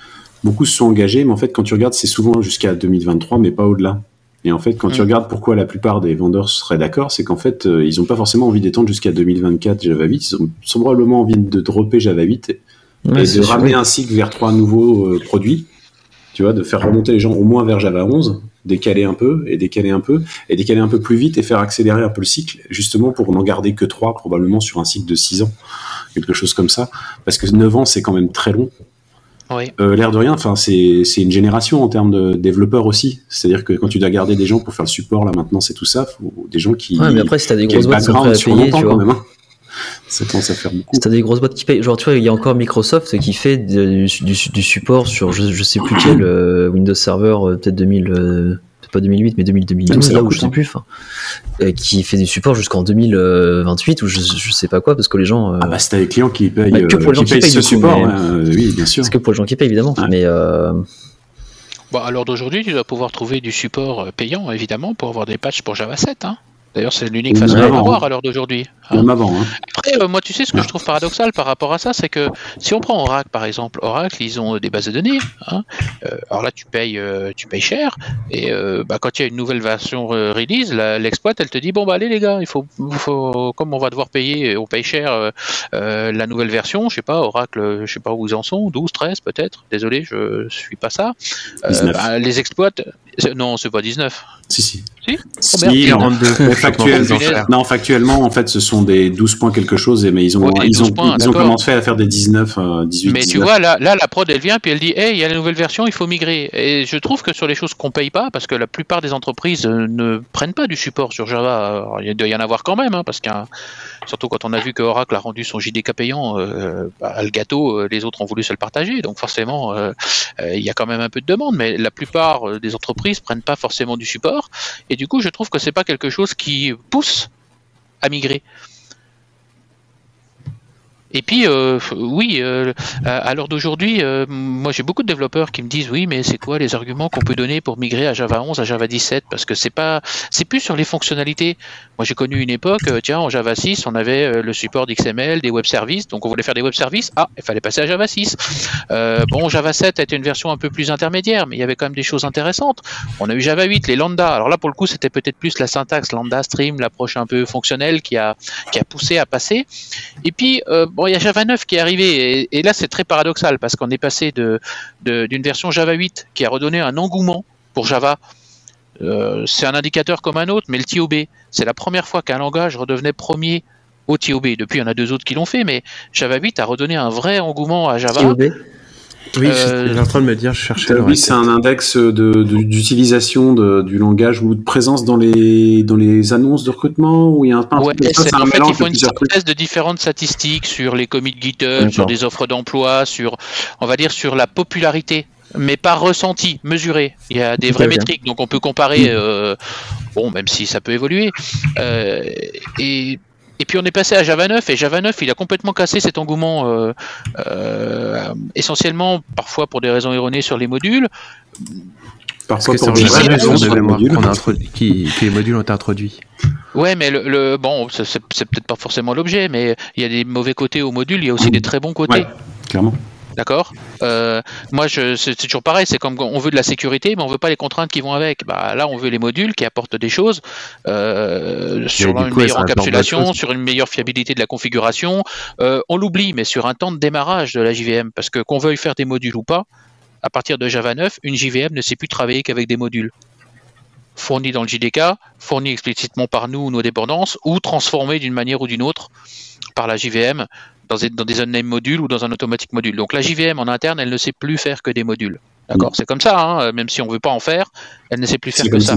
Beaucoup se sont engagés, mais en fait, quand tu regardes, c'est souvent jusqu'à 2023, mais pas au-delà. Et en fait, quand tu regardes pourquoi la plupart des vendeurs seraient d'accord, c'est qu'en fait, euh, ils n'ont pas forcément envie d'étendre jusqu'à 2024 Java 8. Ils ont, probablement envie de dropper Java 8 et de ramener un cycle vers trois nouveaux euh, produits, tu vois, de faire remonter les gens au moins vers Java 11, décaler un peu et décaler un peu et décaler un peu plus vite et faire accélérer un peu le cycle, justement pour n'en garder que trois probablement sur un cycle de six ans, quelque chose comme ça, parce que 9 ans c'est quand même très long. Oui. Euh, L'air de rien, enfin c'est une génération en termes de développeurs aussi. C'est-à-dire que quand tu dois garder des gens pour faire le support là maintenant c'est tout ça, faut des gens qui. Ouais, mais après si t'as des grosses boîtes longtemps quand même. Hein ça commence à faire beaucoup. T'as des grosses boîtes qui payent. Genre, tu vois, il y a encore Microsoft qui fait du, support sur, je, sais plus quel euh, Windows Server, euh, peut-être 2000, euh, pas 2008, mais 2012, là où je sais plus, qui fait du support jusqu'en 2028 ou je, je sais pas quoi, parce que les gens. ah bah, c'est des clients qui payent. Bah, que pour les gens qui, payent, ce support, oui, bien sûr. C'est que pour les gens qui payent, évidemment. Mais. Bon, à l'heure d'aujourd'hui, tu dois pouvoir trouver du support payant, évidemment, pour avoir des patchs pour Java 7. Hein. D'ailleurs, c'est l'unique façon de l'avoir à l'heure d'aujourd'hui. Hein. Avant, hein. Après, euh, moi, tu sais, ce que je trouve paradoxal par rapport à ça, c'est que si on prend Oracle, par exemple, Oracle, ils ont des bases de données. Hein. Euh, alors là, tu payes, euh, tu payes cher. Et bah, quand il y a une nouvelle version release, l'exploit, elle te dit bon, bah allez les gars, il faut, faut, comme on va devoir payer, on paye cher la nouvelle version. Je sais pas, Oracle, je sais pas où ils en sont, 12, 13 peut-être. Désolé, je suis pas ça. Bah, les exploits, Non, c'est pas 19. Si, si. Si, si non, factuellement, en fait, ce sont des 12 points quelque chose, mais ils ont, ils ont, ils ont commencé à faire des 19, 18. Mais tu vois, là, là, la prod, elle vient, puis elle dit, hey, il y a la nouvelle version, il faut migrer. Et je trouve que sur les choses qu'on paye pas, parce que la plupart des entreprises euh, ne prennent pas du support sur Java, il doit y en avoir quand même, hein, parce que surtout quand on a vu que Oracle a rendu son JDK payant, euh, bah, le gâteau, euh, les autres ont voulu se le partager, donc forcément, il y a quand même un peu de demande, mais la plupart des entreprises prennent pas forcément du support. Et du coup, je trouve que c'est pas quelque chose qui pousse à migrer. Et puis, euh, oui, euh, à l'heure d'aujourd'hui, euh, moi j'ai beaucoup de développeurs qui me disent oui, mais c'est quoi les arguments qu'on peut donner pour migrer à Java 11, à Java 17 Parce que c'est pas, c'est plus sur les fonctionnalités. Moi j'ai connu une époque, tiens, en Java 6, on avait le support d'XML, des web services, donc on voulait faire des web services. Ah, il fallait passer à Java 6. bon, Java 7 a été une version un peu plus intermédiaire, mais il y avait quand même des choses intéressantes. On a eu Java 8, les lambda. Alors là, pour le coup, c'était peut-être plus la syntaxe lambda stream, l'approche un peu fonctionnelle qui a qui a poussé à passer. Et puis bon il y a Java 9 qui est arrivé, et, là c'est très paradoxal parce qu'on est passé de, d'une version Java 8 qui a redonné un engouement pour Java. Euh, c'est un indicateur comme un autre, mais le TOB, c'est la première fois qu'un langage redevenait premier au TOB. Depuis, il y en a deux autres qui l'ont fait, mais Java 8 a redonné un vrai engouement à Java. Oui, euh, j'étais en train de me dire, je cherchais. Oui, c'est un index d'utilisation de, du langage ou de présence dans les dans les annonces de recrutement où il y a un, ouais, c'est un en fait, ils font une synthèse de différentes statistiques sur les commits GitHub, sur des offres d'emploi, sur on va dire sur la popularité mais pas ressenti, mesuré. Il y a des vraies métriques, donc on peut comparer, euh, bon, même si ça peut évoluer. Euh, et et puis on est passé à Java 9 et Java 9 il a complètement cassé cet engouement euh, euh, essentiellement parfois pour des raisons erronées sur les modules. Parfois pour des raisons de mémoire qui, les modules ont été introduits. Ouais, mais le, bon, c'est peut-être pas forcément l'objet, mais il y a des mauvais côtés aux modules, il y a aussi des très bons côtés. clairement. D'accord euh, Moi, c'est toujours pareil, c'est comme on veut de la sécurité, mais on veut pas les contraintes qui vont avec. Bah, là, on veut les modules qui apportent des choses euh, sur une meilleure encapsulation, sur une meilleure fiabilité de la configuration. Euh, on l'oublie, mais sur un temps de démarrage de la JVM, parce que qu'on veuille faire des modules ou pas, à partir de Java 9, une JVM ne sait plus travailler qu'avec des modules fournis dans le JDK, fournis explicitement par nous ou nos dépendances, ou transformés d'une manière ou d'une autre par la JVM dans, dans des unnamed modules ou dans un automatique module. Donc la JVM en interne, elle ne sait plus faire que des modules. D'accord mm. C'est comme ça, hein, même si on ne veut pas en faire, elle ne sait plus faire que ça.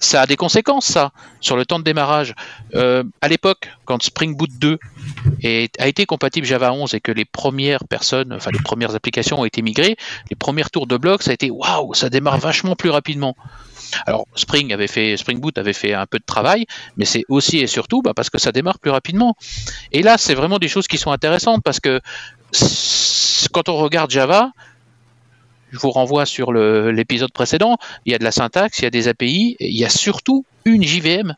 Ça a des conséquences, ça, sur le temps de démarrage. Euh, à l'époque, quand Spring Boot 2 est, a été compatible Java 11 et que les premières personnes, enfin les premières applications ont été migrées, les premiers tours de bloc, ça a été waouh, ça démarre vachement plus rapidement. Alors Spring avait fait, Spring Boot avait fait un peu de travail, mais c'est aussi et surtout bah, parce que ça démarre plus rapidement. Et là, c'est vraiment des choses qui sont intéressantes parce que quand on regarde Java, je vous renvoie sur l'épisode précédent, il y a de la syntaxe, il y a des API, et il y a surtout une JVM.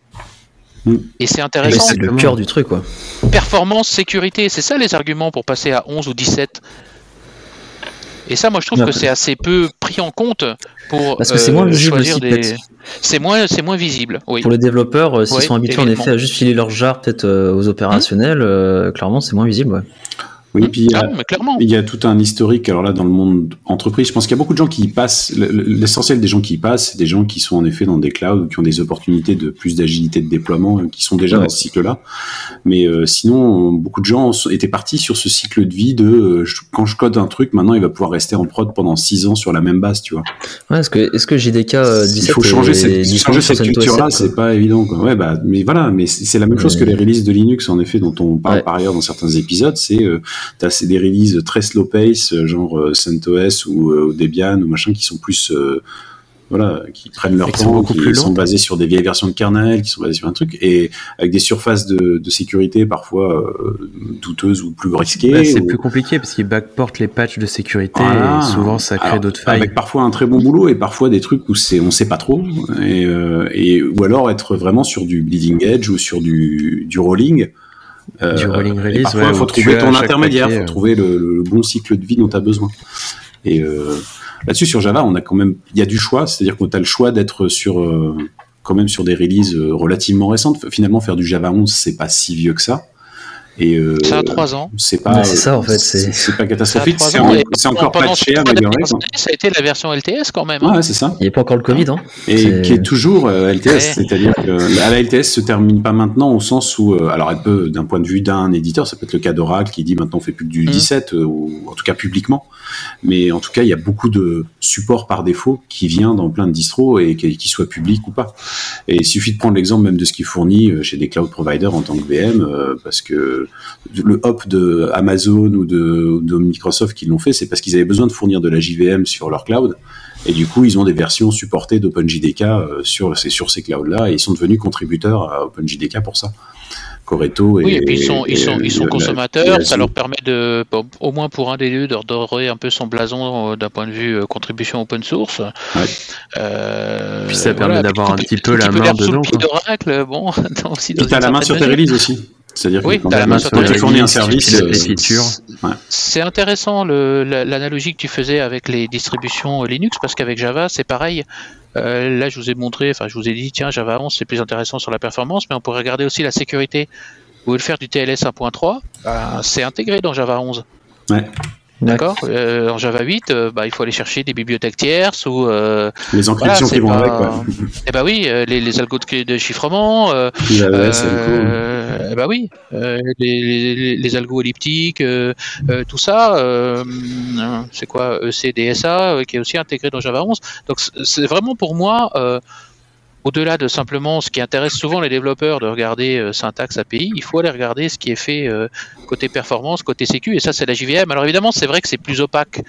Mm. Et c'est intéressant. C'est le cœur du truc, quoi. Performance, sécurité, c'est ça les arguments pour passer à 11 ou 17. Et ça, moi, je trouve que c'est assez peu pris en compte pour Parce que c'est moins euh, visible choisir des. C'est moins, c'est moins visible. Oui. Pour les développeurs, euh, s'ils sont habitués en effet à juste filer leur jar peut-être euh, aux opérationnels, clairement, c'est moins visible. Ouais. Oui, puis il y, a, il y, a, tout un historique. Alors là, dans le monde entreprise, je pense qu'il y a beaucoup de gens qui y passent. L'essentiel des gens qui y passent, c'est des gens qui sont en effet dans des clouds, qui ont des opportunités de plus d'agilité de déploiement, euh, qui sont déjà dans ce cycle-là. Mais euh, sinon, beaucoup de gens étaient partis sur ce cycle de vie de euh, quand je code un truc, maintenant il va pouvoir rester en prod pendant six ans sur la même base, tu vois. Ouais, est-ce que, est-ce que JDK 17 Il faut changer cette, changer cette culture-là, c'est pas évident. Quoi. Ouais, bah, mais voilà, mais c'est la même chose que les releases de Linux, en effet, dont on parle par ailleurs dans certains épisodes. C'est t'as des releases très slow pace, euh, genre euh, CentOS ou, euh, ou, Debian ou machin, qui sont plus voilà, qui prennent leur temps, qui plus sont basés sur des vieilles versions de kernel, qui sont basés sur un truc, et avec des surfaces de, de sécurité parfois douteuses ou plus risquées. Bah, c'est plus compliqué parce qu'ils backportent les patchs de sécurité et souvent ça crée d'autres failles. Avec parfois un très bon boulot et parfois des trucs où c'est on sait pas trop, et, et, ou alors être vraiment sur du bleeding edge ou sur du, du rolling du rolling release. il faut trouver ton intermédiaire, il faut euh. trouver le, bon cycle de vie dont tu as besoin. Et euh, là-dessus, sur Java, on a quand même, il y a du choix, c'est-à-dire qu'on a le choix d'être sur, quand même sur des releases relativement récentes. Finalement, faire du Java 11, c'est pas si vieux que ça. Et euh, ça a 3 ans. C'est pas. c'est ça en fait. C'est pas catastrophique. C'est encore pas cher, Ça a été la version LTS quand même. Hein. Ouais, c'est ça. Il n'y a pas encore le Covid, hein. Et qui est toujours euh, LTS, c'est-à-dire que la LTS se termine pas maintenant au sens où, euh, alors elle peut, d'un point de vue d'un éditeur, ça peut être le cas d'Oracle qui dit maintenant on fait plus du 17 mmh. ou en tout cas publiquement. Mais en tout cas, il y a beaucoup de support par défaut qui vient dans plein de distros et qui soit public ou pas. Et il suffit de prendre l'exemple même de ce qui est fourni chez des cloud providers en tant que VM, parce que le hop de Amazon ou de, Microsoft qui l'ont fait, c'est parce qu'ils avaient besoin de fournir de la JVM sur leur cloud. Et du coup, ils ont des versions supportées d'OpenJDK euh, sur, sur ces clouds-là et ils sont devenus contributeurs à OpenJDK pour ça. Coreto et, oui, et puis ils sont, ils sont, ils sont consommateurs, ça leur permet de, au moins pour un des deux, de redorer un peu son blason euh, d'un point de vue euh, contribution open source. Ouais. puis ça permet d'avoir un petit peu la main dedans. bon, [LAUGHS] aussi, et t'as la main sur tes releases aussi. C'est-à-dire oui, que tu fournis un service, C'est intéressant l'analogie que tu faisais avec les distributions Linux parce qu'avec Java, c'est pareil. Euh, là, je vous ai montré, enfin, je vous ai dit, tiens, Java 11, c'est plus intéressant sur la performance, mais on pourrait regarder aussi la sécurité. Vous voulez faire du TLS 1.3, bah, c'est intégré dans Java 11. Ouais. D'accord. Euh, en Java 8, euh, bah, il faut aller chercher des bibliothèques tierces ou euh, les encryptions qui vont avec. Quoi. [LAUGHS] Eh bah oui, les, les algos de, chiffrement. Euh, eh bah oui, les, les, algos elliptiques, tout ça. c'est quoi ECDSA qui est aussi intégré dans Java 11. Donc c'est vraiment pour moi au-delà de simplement ce qui intéresse souvent les développeurs de regarder euh, syntaxe API, il faut aller regarder ce qui est fait euh, côté performance, côté sécu, et ça c'est la JVM. Alors évidemment, c'est vrai que c'est plus opaque,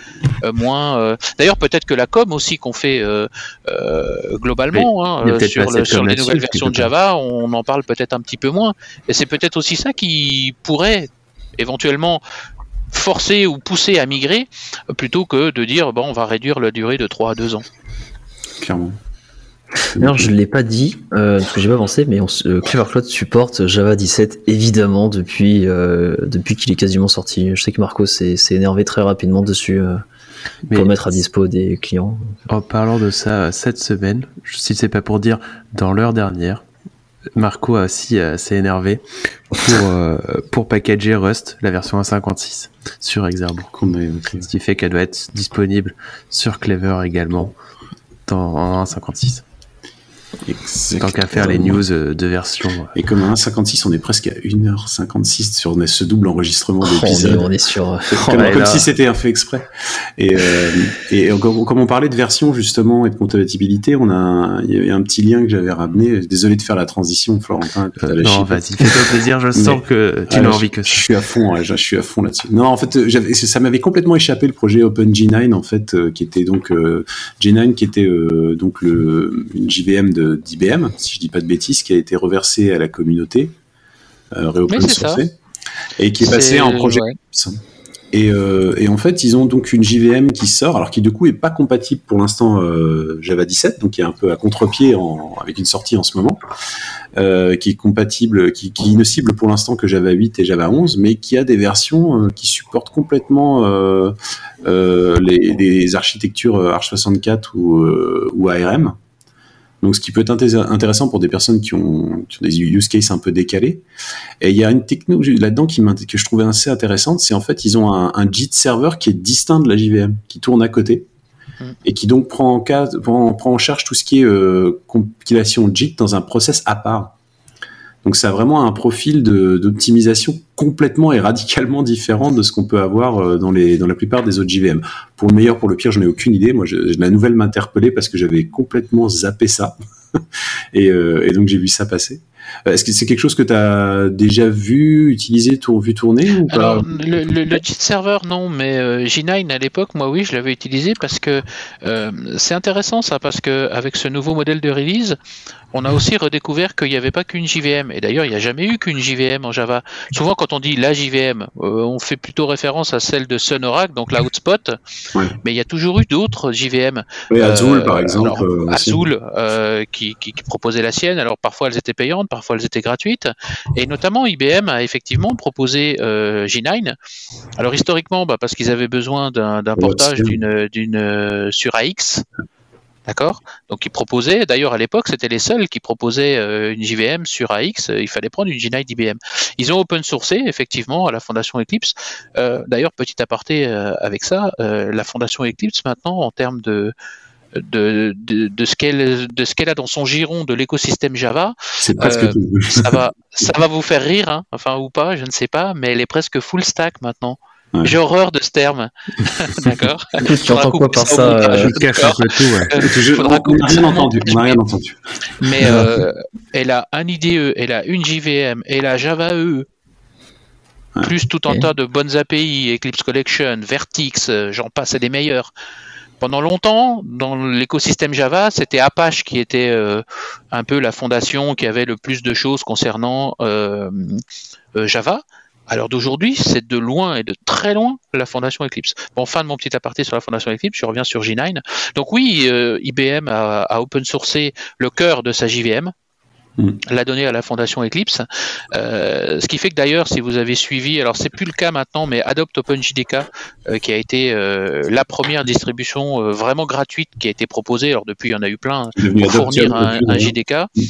euh, moins. D'ailleurs, peut-être que la com aussi qu'on fait globalement hein, sur, les nouvelles versions de Java, on en parle peut-être un petit peu moins, et c'est peut-être aussi ça qui pourrait éventuellement forcer ou pousser à migrer plutôt que de dire bon on va réduire la durée de 3 à 2 ans. Clairement. Alors, je ne l'ai pas dit, euh, parce que j'ai pas pensé, mais on, euh, Cloud supporte Java 17 évidemment depuis, euh, depuis qu'il est quasiment sorti. Je sais que Marco s'est énervé très rapidement dessus euh, pour mettre à dispo des clients. En parlant de ça, cette semaine, si c'est pas pour dire dans l'heure dernière, Marco aussi s'est énervé pour, pour packager Rust, la version 1.56 sur Exerbo. Ce qui fait qu'elle doit être disponible sur Clever également dans 1.56. Tant qu'à faire les news euh, de version. Et comme à 1.56, on est presque à 1h56 sur ce double enregistrement [LAUGHS] d'épisode. Oh, on, est sur. [LAUGHS] Comme, comme si c'était un fait exprès. Et, euh, et comme, on parlait de version justement et de compatibilité, on a il y a un petit lien que j'avais ramené. Désolé de faire la transition, Florentin. Euh, non, vas-y, fais-toi plaisir. Je [LAUGHS] sens que tu n'as envie que ça. Je suis à fond, je, suis à fond là-dessus. Non, en fait, ça m'avait complètement échappé le projet OpenG9 en fait, qui était donc G9, qui était donc le une JVM de d'IBM, si je dis pas de bêtises, qui a été reversé à la communauté, euh, et qui est, passé en projet. Euh, et, en fait, ils ont donc une JVM qui sort, alors qui du coup est pas compatible pour l'instant euh, Java 17, donc qui est un peu à contre-pied avec une sortie en ce moment, euh, qui est compatible, qui, qui ne cible pour l'instant que Java 8 et Java 11, mais qui a des versions qui supportent complètement les, les, architectures Arch64 ou, ou ARM. Donc, ce qui peut être intéressant pour des personnes qui ont, des use cases un peu décalés. Et il y a une techno là-dedans qui que je trouvais assez intéressante, c'est en fait ils ont un, un JIT serveur qui est distinct de la JVM, qui tourne à côté mmh. et qui donc prend en, cas, prend, prend en charge tout ce qui est euh, compilation JIT dans un process à part. Donc ça a vraiment un profil d'optimisation complètement et radicalement différent de ce qu'on peut avoir euh, dans, la plupart des autres JVM. Pour le meilleur, pour le pire, je n'ai aucune idée. Moi, la nouvelle m'interpellait parce que j'avais complètement zappé ça. [LAUGHS] euh, et, donc j'ai vu ça passer. Euh, est-ce que c'est quelque chose que tu as déjà vu, utilisé, tour, vu tourner ou pas Alors, le, le, le serveur, non, mais euh, G9 à l'époque, moi oui, je l'avais utilisé parce que euh, c'est intéressant ça, parce que avec ce nouveau modèle de release, on a aussi redécouvert qu'il n'y avait pas qu'une JVM. Et d'ailleurs, il n'y a jamais eu qu'une JVM en Java. Souvent, quand on dit la JVM, on fait plutôt référence à celle de Sun Oracle, donc la hotspot. Mais il y a toujours eu d'autres JVM. Oui, Azul, par exemple. Azul, qui, qui, qui, proposait la sienne. Alors parfois, elles étaient payantes, parfois elles étaient gratuites. Et notamment, IBM a effectivement proposé euh, G9. Alors historiquement, bah, parce qu'ils avaient besoin d'un portage d'une, d'une euh, sur AX. D'accord? Donc ils proposaient, d'ailleurs à l'époque c'était les seuls qui proposaient euh, une JVM sur AX, il fallait prendre une G9 d'IBM. Ils ont open sourcé effectivement à la fondation Eclipse. Euh, d'ailleurs petit aparté euh, avec ça, la fondation Eclipse maintenant en termes de de, de, ce qu'elle de ce qu'elle a dans son giron de l'écosystème Java, ça va [LAUGHS] ça va vous faire rire, hein, enfin ou pas, je ne sais pas, mais elle est presque full stack maintenant. J'ai horreur de ce terme. [LAUGHS] D'accord. [LAUGHS] Tu entends quoi par ça Je cache un peu tout. Ouais. Euh, on n'a rien entendu. On n'a rien entendu. Mais euh, elle a un IDE, elle a une JVM, elle a Java EE. Plus tout un tas de bonnes API, Eclipse Collection, Vertix, euh, j'en passe, c'est des meilleurs. Pendant longtemps, dans l'écosystème Java, c'était Apache qui était euh, un peu la fondation qui avait le plus de choses concernant euh, Java. Alors d'aujourd'hui, c'est de loin et de très loin la fondation Eclipse. Bon, fin de mon petit aparté sur la fondation Eclipse, je reviens sur G9. Donc oui, euh, IBM a, a, open sourcé le cœur de sa JVM, Mm. l'a donné à la fondation Eclipse. Euh, ce qui fait que d'ailleurs, si vous avez suivi, alors c'est plus le cas maintenant, mais Adopt OpenJDK, euh, qui a été euh, la première distribution vraiment gratuite qui a été proposée. Alors depuis, il y en a eu plein pour fournir un, un, JDK. Mm.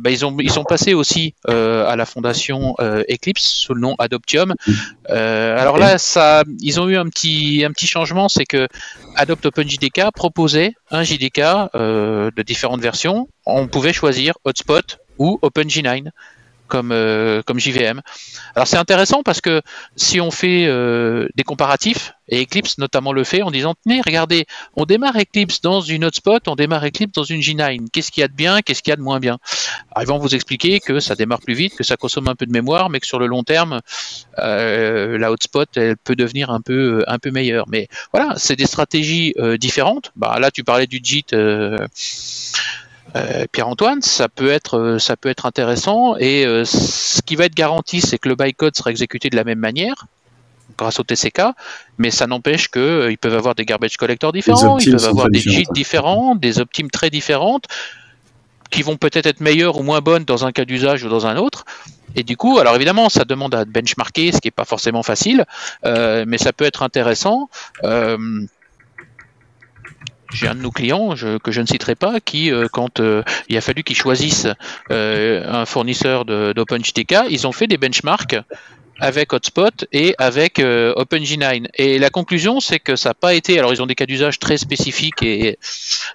Bah, ils ont ils sont passés aussi à la fondation Eclipse sous le nom Adoptium. Mm. alors là, ça, ils ont eu un petit un petit changement, c'est que Adopt OpenJDK proposait un JDK de différentes versions on pouvait choisir Hotspot ou OpenG9 comme, euh, comme JVM. Alors c'est intéressant parce que si on fait euh, des comparatifs, et Eclipse notamment le fait en disant tenez, regardez, on démarre Eclipse dans une hotspot, on démarre Eclipse dans une G9. Qu'est-ce qu'il y a de bien, qu'est-ce qu'il y a de moins bien? Alors, Ils vont vous expliquer que ça démarre plus vite, que ça consomme un peu de mémoire, mais que sur le long terme, euh, la hotspot elle peut devenir un peu un peu meilleure. Mais voilà, c'est des stratégies différentes. Bah, là, tu parlais du JIT Pierre-Antoine, ça peut être euh, ça peut être intéressant et euh, ce qui va être garanti, c'est que le bytecode sera exécuté de la même manière grâce au TCK, mais ça n'empêche qu'ils peuvent avoir des garbage collectors différents, ils peuvent avoir des JIT différents, des optimes très différentes, qui vont peut-être être meilleures ou moins bonnes dans un cas d'usage ou dans un autre. Et du coup, alors évidemment, ça demande à benchmarker, ce qui n'est pas forcément facile, mais ça peut être intéressant j'ai un de nos clients que je ne citerai pas qui, euh, quand euh, il a fallu qu'ils choisissent euh, un fournisseur d'OpenJTK, ils ont fait des benchmarks avec Hotspot et avec euh, OpenG9. Et la conclusion, c'est que ça n'a pas été. Alors, ils ont des cas d'usage très spécifiques et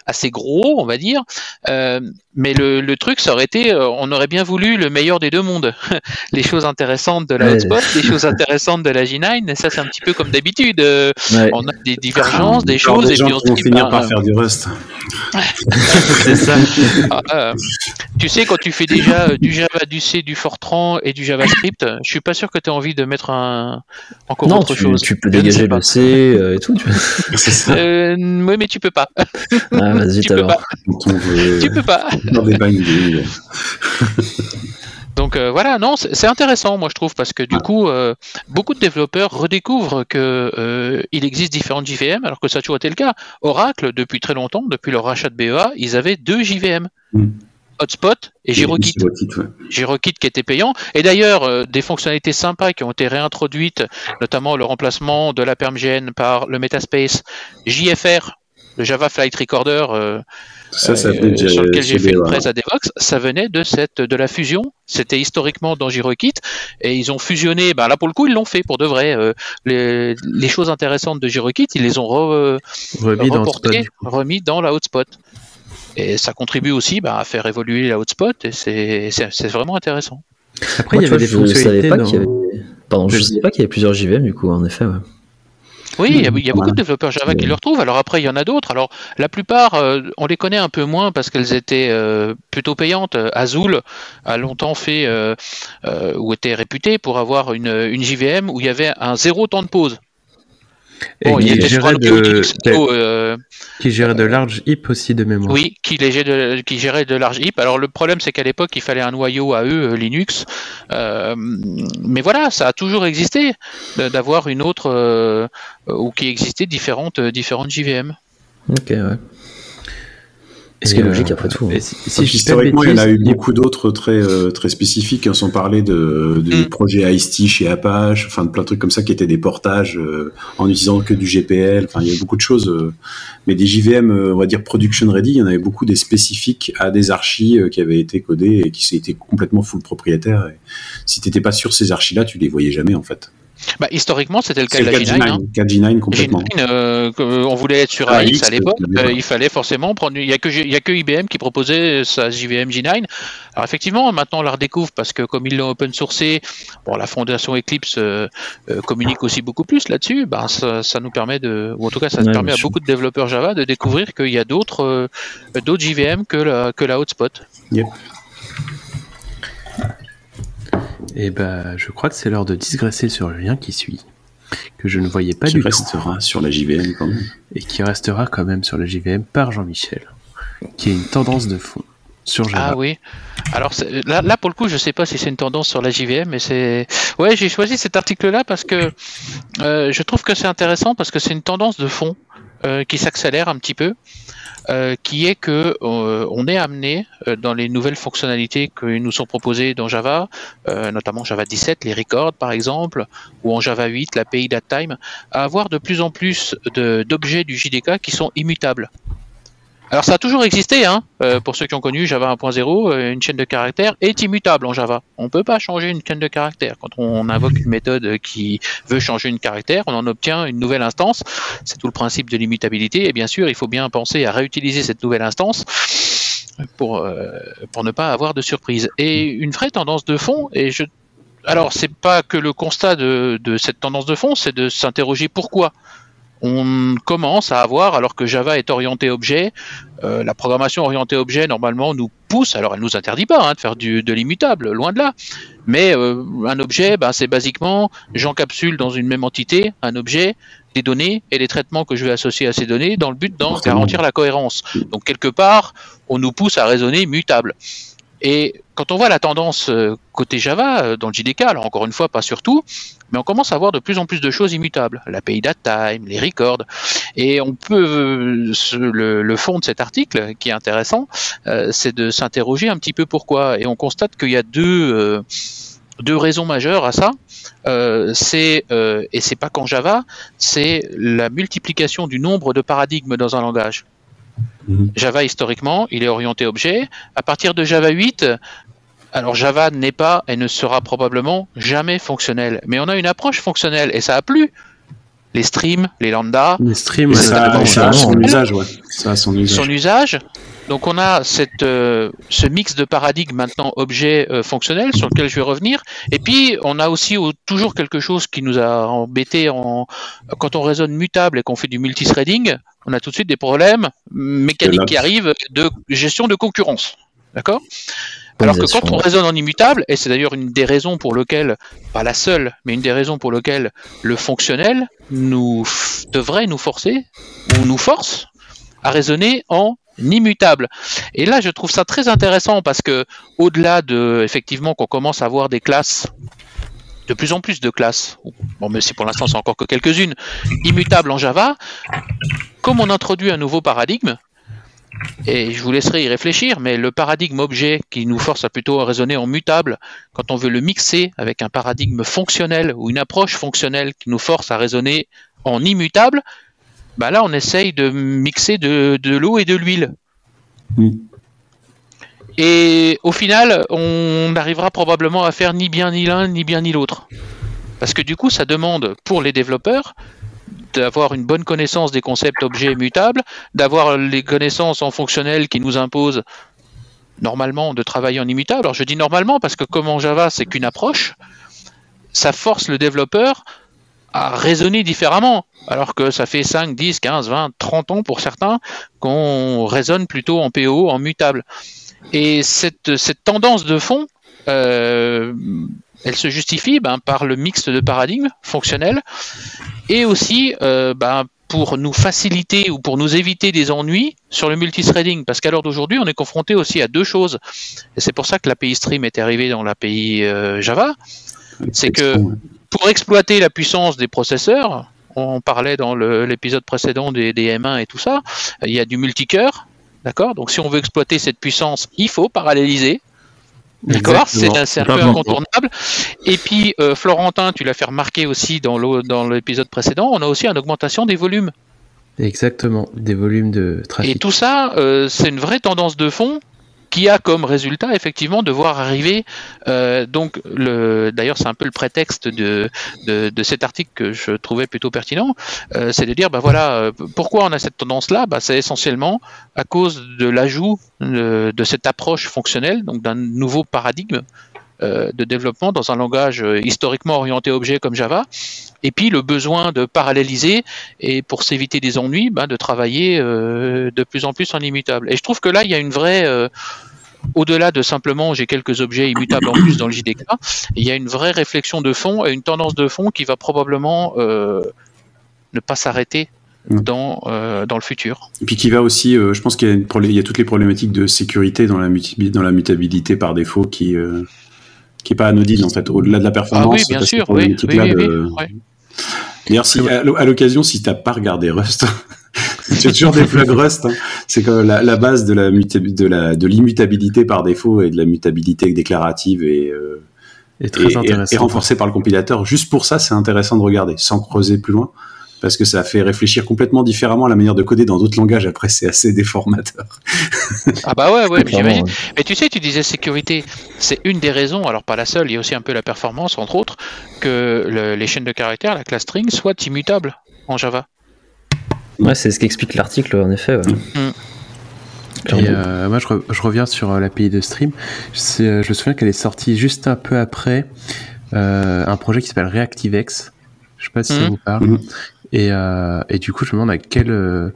assez gros, on va dire. Euh, mais le, le, truc, ça aurait été, euh, on aurait bien voulu le meilleur des deux mondes. [LAUGHS] les choses intéressantes de la Hotspot, les choses intéressantes de la G9. Et ça, c'est un petit peu comme d'habitude. On a des divergences, des choses. et puis on vont finir par faire du Rust. [LAUGHS] c'est ça. [LAUGHS] Ah, tu sais, quand tu fais déjà du Java, du C, du Fortran et du JavaScript, je suis pas sûr que tu envie de mettre un encore non, autre tu, chose. tu peux dégager le C euh, et tout. Tu... [LAUGHS] euh, oui, mais tu peux pas. Ah, vas-y, tu, peux pas. [LAUGHS] tu peux pas. [LAUGHS] Donc euh, voilà, non, c'est intéressant, moi je trouve, parce que du coup, euh, beaucoup de développeurs redécouvrent que euh, il existe différentes JVM, alors que ça a toujours été le cas. Oracle, depuis très longtemps, depuis leur rachat de BEA, ils avaient deux JVM. Mm. Hotspot et GiroKit. GiroKit qui était payant. Et d'ailleurs, euh, des fonctionnalités sympas qui ont été réintroduites, notamment le remplacement de la PermGN par le Metaspace JFR, le Java Flight Recorder, euh, euh, sur lequel j'ai fait une presse à Devox, ça venait de cette de la fusion. C'était historiquement dans GiroKit et ils ont fusionné. Ben là pour le coup ils l'ont fait pour de vrai. les, les, choses intéressantes de GiroKit, ils les ont remis, dans remis dans la hotspot. Et ça contribue aussi bah, à faire évoluer la hotspot et c'est vraiment intéressant. Après, il y avait des fonctionnalités. Pas avait... Pardon, je ne savais pas qu'il y avait plusieurs JVM du coup, en effet. Oui, il y a, beaucoup de développeurs Java qui le retrouvent. Alors après, il y en a d'autres. Alors la plupart, euh, on les connaît un peu moins parce qu'elles étaient euh, plutôt payantes. Azul a longtemps fait euh, ou était réputé pour avoir une, une JVM où il y avait un zéro temps de pause. Bon, il, gérait de, euh, qui gérait de large heap aussi de mémoire. Oui, qui, de, qui gérait de large heap. Alors le problème c'est qu'à l'époque il fallait un noyau à eux euh, Linux, euh, mais voilà, ça a toujours existé d'avoir une autre ou qui existait différentes différentes JVM. Ok, ouais. Ce qui est logique après tout. Hein. historiquement, il y en a eu beaucoup d'autres très très spécifiques. Hein, sans parler de, de mm. projets ice chez Apache, enfin de plein de trucs comme ça qui étaient des portages en utilisant que du GPL. Enfin, il y a beaucoup de choses. mais des JVM, on va dire production ready, il y en avait beaucoup des spécifiques à des archis qui avaient été codés et qui étaient complètement full propriétaires. Et si t'étais pas sur ces archis-là, tu les voyais jamais en fait. Bah, historiquement, c'était le cas de la G9. G9, complètement. Euh, on voulait être sur AX, à l'époque. Euh, il fallait forcément prendre. Il n'y a, que, a que IBM qui proposait sa JVM G9. Alors, effectivement, maintenant, on la redécouvre parce que, comme ils l'ont open sourcé, bon, la fondation Eclipse euh, communique aussi beaucoup plus là-dessus. Ben, ça, nous permet de. Ou en tout cas, ça permet à beaucoup de développeurs Java de découvrir qu'il y a d'autres d'autres JVM que la, que la hotspot. Yep. Et eh ben, je crois que c'est l'heure de digresser sur le lien qui suit, que je ne voyais pas du tout. Qui restera sur la JVM quand même. Et qui restera quand même sur la JVM par Jean-Michel, qui est une tendance de fond sur Java. Ah oui. Alors là, là, pour le coup, je sais pas si c'est une tendance sur la JVM, mais c'est. Ouais, j'ai choisi cet article-là parce que euh, je trouve que c'est intéressant parce que c'est une tendance de fond euh, qui s'accélère un petit peu. Euh, qui est que euh, on est amené euh, dans les nouvelles fonctionnalités que nous sont proposées dans Java, notamment Java 17, les records par exemple, ou en Java 8, l'API DateTime, à avoir de plus en plus d'objets du JDK qui sont immutables. Alors ça a toujours existé, hein, euh, pour ceux qui ont connu Java 1.0, euh, une chaîne de caractères est immutable en Java. On ne peut pas changer une chaîne de caractères. Quand on invoque une méthode qui veut changer une caractère, on en obtient une nouvelle instance. C'est tout le principe de l'immutabilité. Et bien sûr, il faut bien penser à réutiliser cette nouvelle instance pour, euh, pour ne pas avoir de surprise. Et une vraie tendance de fond, et je alors, c'est pas que le constat de, de cette tendance de fond, c'est de s'interroger pourquoi on commence à avoir, alors que Java est orienté objet, euh, la programmation orientée objet normalement nous pousse, alors elle nous interdit pas hein, de faire du, de l'immutable, loin de là, mais euh, un objet, ben, c'est basiquement j'encapsule dans une même entité un objet, des données et les traitements que je vais associer à ces données dans le but d'en garantir la cohérence. Donc quelque part, on nous pousse à raisonner mutable. Et quand on voit la tendance euh, côté Java, dans le JDK, alors encore une fois, pas surtout, mais on commence à voir de plus en plus de choses immutables. L'API DateTime, les records. Et on peut, le, le, fond de cet article, qui est intéressant, euh, c'est de s'interroger un petit peu pourquoi. Et on constate qu'il y a deux, euh, deux raisons majeures à ça. Euh, c'est, euh, et c'est pas qu'en Java, c'est la multiplication du nombre de paradigmes dans un langage. Mhm. Java historiquement, il est orienté objet. À partir de Java 8, alors Java n'est pas et ne sera probablement jamais fonctionnel. Mais on a une approche fonctionnelle et ça a plu. Les streams, les lambda. Les streams, ça, a son usage, ouais. Ça a son usage. Son usage. Donc on a cette, euh, ce mix de paradigmes maintenant objet euh, fonctionnel sur lequel je vais revenir. Et puis on a aussi toujours quelque chose qui nous a embêté en quand on raisonne mutable et qu'on fait du multithreading, on a tout de suite des problèmes mécaniques qui arrivent de gestion de concurrence. D'accord? Alors que quand on raisonne en immutable, et c'est d'ailleurs une des raisons pour lesquelles, pas la seule, mais une des raisons pour lesquelles le fonctionnel nous devrait nous forcer, ou nous force, à raisonner en immutable. Et là, je trouve ça très intéressant parce que, au-delà de, effectivement, qu'on commence à avoir des classes, de plus en plus de classes, bon, mais si pour l'instant c'est encore que quelques-unes, immutables en Java, comme on introduit un nouveau paradigme, et je vous laisserai y réfléchir, mais le paradigme objet qui nous force à plutôt raisonner en mutable, quand on veut le mixer avec un paradigme fonctionnel ou une approche fonctionnelle qui nous force à raisonner en immutable, bah là on essaye de mixer de, l'eau et de l'huile. Et au final, on n'arrivera probablement à faire ni bien ni l'un, ni bien ni l'autre. Parce que du coup, ça demande pour les développeurs d'avoir une bonne connaissance des concepts objets mutables, d'avoir les connaissances en fonctionnel qui nous imposent normalement de travailler en immutable. Alors je dis normalement parce que comme en Java c'est qu'une approche, ça force le développeur à raisonner différemment. Alors que ça fait 5, 10, 15, 20, 30 ans pour certains qu'on raisonne plutôt en PO, en mutable. Et cette, cette tendance de fond, euh, elle se justifie ben, par le mix de paradigmes fonctionnels et aussi euh, ben, pour nous faciliter ou pour nous éviter des ennuis sur le multithreading. Parce qu'à l'heure d'aujourd'hui, on est confronté aussi à deux choses. Et c'est pour ça que l'API Stream est arrivé dans l'API euh, Java. C'est que pour exploiter la puissance des processeurs, on parlait dans l'épisode précédent des, des, M1 et tout ça, il y a du multicœur, D'accord? Donc si on veut exploiter cette puissance, il faut paralléliser. D'accord? C'est un peu incontournable. Et puis, euh, Florentin, tu l'as fait remarquer aussi dans l'épisode précédent, on a aussi une augmentation des volumes. Exactement, des volumes de trafic. Et tout ça, euh, c'est une vraie tendance de fond qui a comme résultat effectivement de voir arriver euh, donc le d'ailleurs c'est un peu le prétexte de, de, cet article que je trouvais plutôt pertinent euh, c'est de dire bah voilà euh, pourquoi on a cette tendance là bah, c'est essentiellement à cause de l'ajout de, cette approche fonctionnelle donc d'un nouveau paradigme de développement dans un langage historiquement orienté objet comme Java, et puis le besoin de paralléliser et pour s'éviter des ennuis, bah, de travailler de plus en plus en immutable. Et je trouve que là, il y a une vraie au-delà de simplement j'ai quelques objets immutables en plus dans le JDK, il y a une vraie réflexion de fond et une tendance de fond qui va probablement euh, ne pas s'arrêter mm. dans, euh, dans le futur. Et puis qui va aussi, euh, je pense qu'il y, a toutes les problématiques de sécurité dans la, dans la mutabilité par défaut qui qui est pas anodine en fait, au-delà de la performance. Ah oui, bien sûr, oui, D'ailleurs, si, à l'occasion, si tu n'as pas regardé Rust, [LAUGHS] c'est toujours des flags Rust. Hein. C'est comme la, la, base de la de la de l'immutabilité par défaut et de la mutabilité déclarative et euh, et, très et, renforcée par le compilateur. Juste pour ça, c'est intéressant de regarder, sans creuser plus loin, parce que ça fait réfléchir complètement différemment à la manière de coder dans d'autres langages. Après, c'est assez déformateur. ah bah ouais, ouais, j'imagine. Mais tu sais, tu disais sécurité, c'est une des raisons, alors pas la seule, il y a aussi un peu la performance, entre autres, que les chaînes de caractères, la classe string, soient immutables en Java. Ouais, c'est ce qu'explique l'article, en effet. Mm. Et euh, moi, je, reviens sur euh, l'API de Stream. Euh, je me souviens qu'elle est sortie juste un peu après un projet qui s'appelle ReactiveX. Je sais pas si ça mm. vous parle. Mm. Et, et, du coup, je me demande à quel,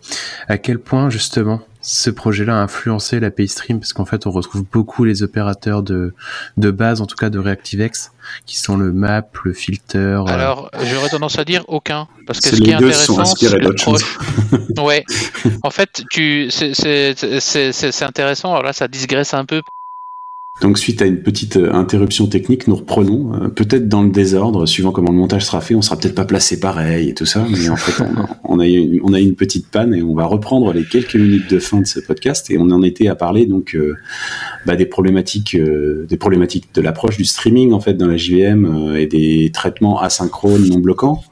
à quel point, justement, ce projet-là a influencé l'API Stream parce qu'en fait on retrouve beaucoup les opérateurs de, de base, en tout cas de ReactiveX, qui sont le map, le filter. Euh, Alors j'aurais tendance à dire aucun parce que ce qui est intéressant, c'est le ouais. En fait, tu c'est intéressant. Alors là, ça digresse un peu donc suite à une petite euh, interruption technique, nous reprenons, euh, peut-être dans le désordre, suivant comment le montage sera fait, on sera peut-être pas placé pareil et tout ça, mais en fait on, a, eu une, on a une petite panne et on va reprendre les quelques minutes de fin de ce podcast et on en était à parler donc euh, bah, des problématiques, des problématiques de l'approche du streaming en fait dans la JVM et des traitements asynchrones non bloquants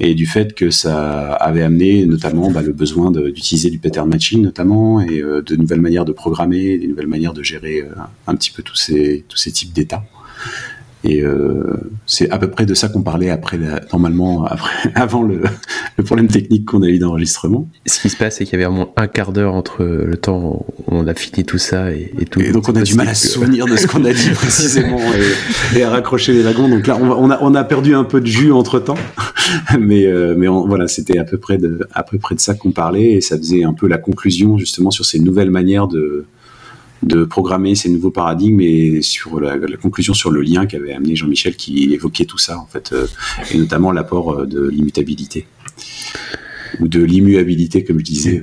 et du fait que ça avait amené notamment bah, le besoin d'utiliser du pattern matching notamment et euh, de nouvelles manières de programmer, des nouvelles manières de gérer euh, un petit peu tous ces tous ces types d'états. Et euh, c'est à peu près de ça qu'on parlait après, normalement, après, [LAUGHS] avant le, le, problème technique qu'on a eu d'enregistrement. Ce qui se passe, c'est qu'il y avait moins un quart d'heure entre le temps où on a fini tout ça et, tout. Et donc on a du mal à se souvenir de ce qu'on a dit [LAUGHS] précisément et, à raccrocher les wagons. Donc là, on, a, on a perdu un peu de jus entre temps, [LAUGHS] mais euh, mais voilà, c'était à peu près de à peu près de ça qu'on parlait et ça faisait un peu la conclusion justement sur ces nouvelles manières de de programmer ces nouveaux paradigmes et sur la, conclusion sur le lien qu'avait amené Jean-Michel qui évoquait tout ça en fait euh, et notamment l'apport euh, de l'immutabilité ou de l'immuabilité comme je disais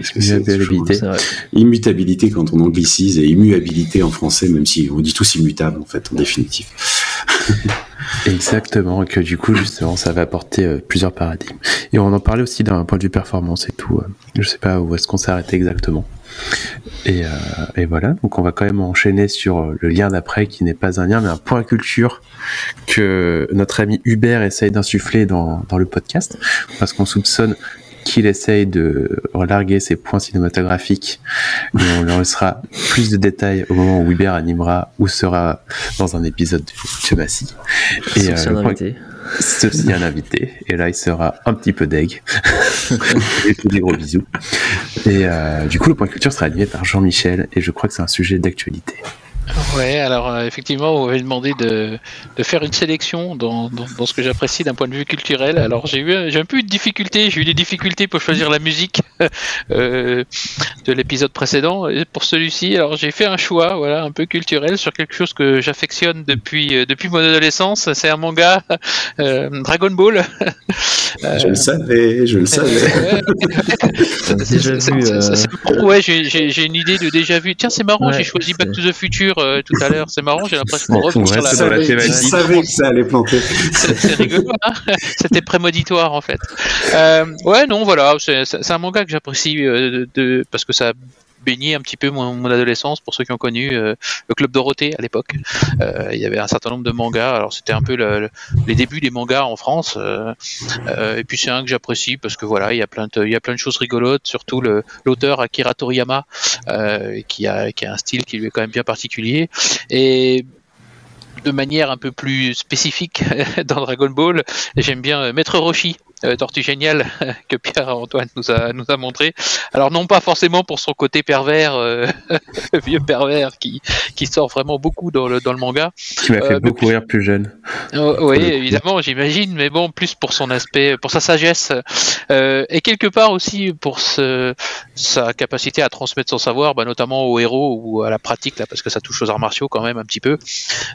immutabilité quand on anglicise et immuabilité en français même si on dit tous immutable en fait en définitive [LAUGHS] Exactement, que du coup, justement, ça va apporter euh, plusieurs paradigmes. Et on en parlait aussi d'un point de vue performance et tout. je sais pas où est-ce qu'on s'est arrêté exactement. Et, euh, et, voilà, donc on va quand même enchaîner sur euh, le lien d'après qui n'est pas un lien mais un point culture que notre ami Hubert essaye d'insuffler dans, dans le podcast parce qu'on soupçonne qu'il essaye de relarguer ses points cinématographiques et on leur laissera plus de détails au moment où Hubert animera ou sera dans un épisode de Chebassi. Et euh, un invité. Ceci un invité. Et là, il sera un petit peu deg. [LAUGHS] et des gros bisous. Et euh, du coup, le point culture sera animé par Jean-Michel et je crois que c'est un sujet d'actualité. Ouais, alors euh, effectivement, on m'avait demandé de, de, faire une sélection dans, dans, ce que j'apprécie d'un point de vue culturel. Alors j'ai eu j'ai un peu eu de difficultés, j'ai eu des difficultés pour choisir la musique [LAUGHS] euh, de l'épisode précédent. Et pour celui-ci, alors j'ai fait un choix, voilà, un peu culturel sur quelque chose que j'affectionne depuis euh, depuis mon adolescence. C'est un manga Dragon Ball. [LAUGHS] je le savais, je le savais. [LAUGHS] Ouais, j'ai une idée de déjà vu. Tiens, c'est marrant, j'ai choisi Back to the Future euh, tout à l'heure. C'est marrant, j'ai l'impression qu'on revient sur la, la thématique. Je savais que ça allait planter. [LAUGHS] C'est rigolo, hein C'était prémonitoire en fait. Euh, ouais, non, voilà, c'est un manga que j'apprécie euh, de, parce que ça baigné un petit peu mon, adolescence pour ceux qui ont connu le club Dorothée à l'époque. il y avait un certain nombre de mangas. Alors c'était un peu les débuts des mangas en France. et puis c'est un que j'apprécie parce que voilà, il y a plein de, il y a plein de choses rigolotes. Surtout l'auteur Akira Toriyama qui a qui a un style qui lui est quand même bien particulier. Et de manière un peu plus spécifique [LAUGHS] dans Dragon Ball, j'aime bien euh, Maître Roshi, euh, Tortue Géniale, [LAUGHS] que Pierre-Antoine nous a, nous a montré. Alors non pas forcément pour son côté pervers, euh, [LAUGHS] vieux pervers qui, qui sort vraiment beaucoup dans le, dans le manga. Qui m'a fait beaucoup rire plus jeune. Oh, oui, évidemment, j'imagine, mais bon, plus pour son aspect, pour sa sagesse, et quelque part aussi pour ce, sa capacité à transmettre son savoir, bah, notamment aux héros ou à la pratique, là, parce que ça touche aux arts martiaux quand même un petit peu.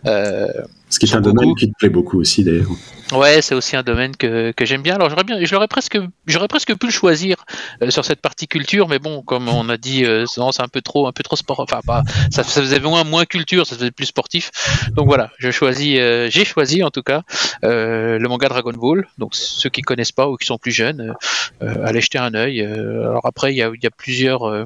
Ce qui est un domaine qui te plaît beaucoup aussi d'ailleurs. Ouais, c'est aussi un domaine que, que j'aime bien. Alors j'aurais presque, j'aurais presque pu le choisir euh, sur cette partie culture, mais bon, comme on a dit, euh, c'est un peu trop, un peu trop sport. Enfin, ça, faisait moins, culture, ça faisait plus sportif. Donc voilà, euh, j'ai choisi en tout cas le manga Dragon Ball. Donc ceux qui connaissent pas ou qui sont plus jeunes, allez jeter un œil. alors après, il y a, plusieurs,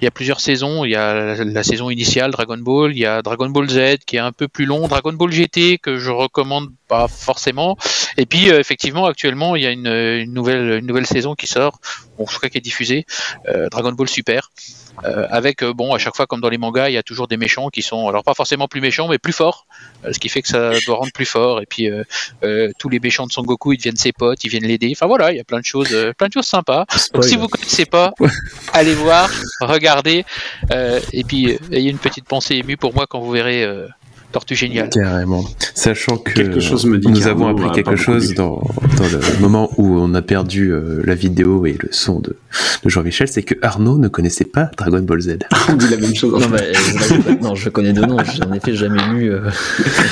il y a plusieurs saisons. Il y a la, saison initiale Dragon Ball, il y a Dragon Ball Z qui est un peu plus long, Dragon Ball GT que je recommande pas forcément. Et puis euh, effectivement, actuellement, il y a une, nouvelle une nouvelle saison qui sort, bon, en tout cas qui est diffusée, euh, Dragon Ball Super. Euh, avec bon à chaque fois comme dans les mangas il y a toujours des méchants qui sont alors pas forcément plus méchants mais plus forts ce qui fait que ça doit rendre plus fort et puis tous les méchants de Son Goku ils deviennent ses potes ils viennent l'aider enfin voilà il y a plein de choses plein de choses sympas donc si vous connaissez pas allez voir regardez et puis ayez une petite pensée émue pour moi quand vous verrez Tortue géniale. Carrément. Sachant que nous avons appris quelque chose dans, le moment où on a perdu euh, la vidéo et le son de, Jean-Michel, c'est que Arnaud ne connaissait pas Dragon Ball Z. [LAUGHS] on dit la même chose. Non, bah, non je connais deux noms, j'en ai fait jamais lu. Euh.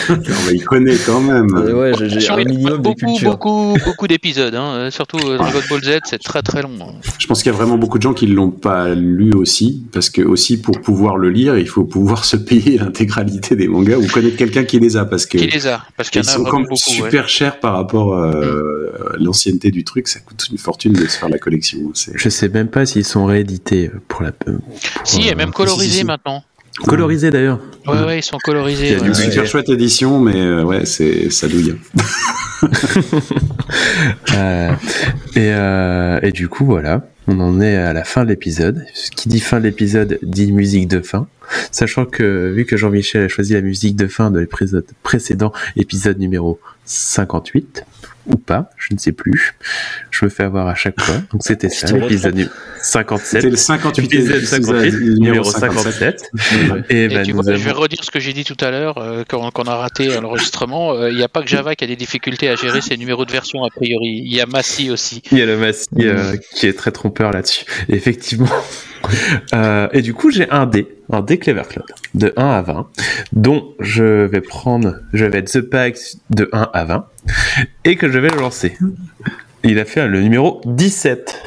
[LAUGHS] il connaît quand même. Euh, ouais, j'ai un minimum beaucoup, de culture. Beaucoup, beaucoup d'épisodes, hein. surtout Dragon Ball Z, c'est très très long. Hein. Je pense qu'il y a vraiment beaucoup de gens qui ne l'ont pas lu aussi, parce que aussi pour pouvoir le lire, il faut pouvoir se payer [LAUGHS] l'intégralité des mangas ou connaître quelqu'un qui les a parce que qui les a parce qu'ils sont comme super chers par rapport euh, à l'ancienneté du truc. Ça coûte une fortune de se faire la collection je sais même pas s'ils sont réédités pour la si et même colorisés maintenant Colorisés d'ailleurs. Ouais, ouais, ils sont colorisés. Il y a une super chouette édition, mais euh, ouais, c'est ça douille. [LAUGHS] euh, et, euh, et du coup, voilà, on en est à la fin de l'épisode. Ce qui dit fin de l'épisode dit musique de fin. Sachant que, vu que Jean-Michel a choisi la musique de fin de l'épisode précédent, épisode numéro 58, ou pas, je ne sais plus. Je me fais avoir à chaque fois. Donc c'était ça, l'épisode 57. C'était le 58 épisode 58, numéro 57. Et, ben, tu vois, je vais redire ce que j'ai dit tout à l'heure, euh, quand, on a raté l'enregistrement. Euh, il n'y a pas que Java qui a des difficultés à gérer ses numéros de version, a priori. Il y a Massy aussi. Il y a le Massy euh, qui est très trompeur là-dessus. Effectivement. Euh, et du coup, j'ai un dé, un dé Clever Cloud, de 1 à 20, dont je vais prendre, je vais être The Pack de 1 à 20, et que je vais le lancer. Il a fait le numéro 17.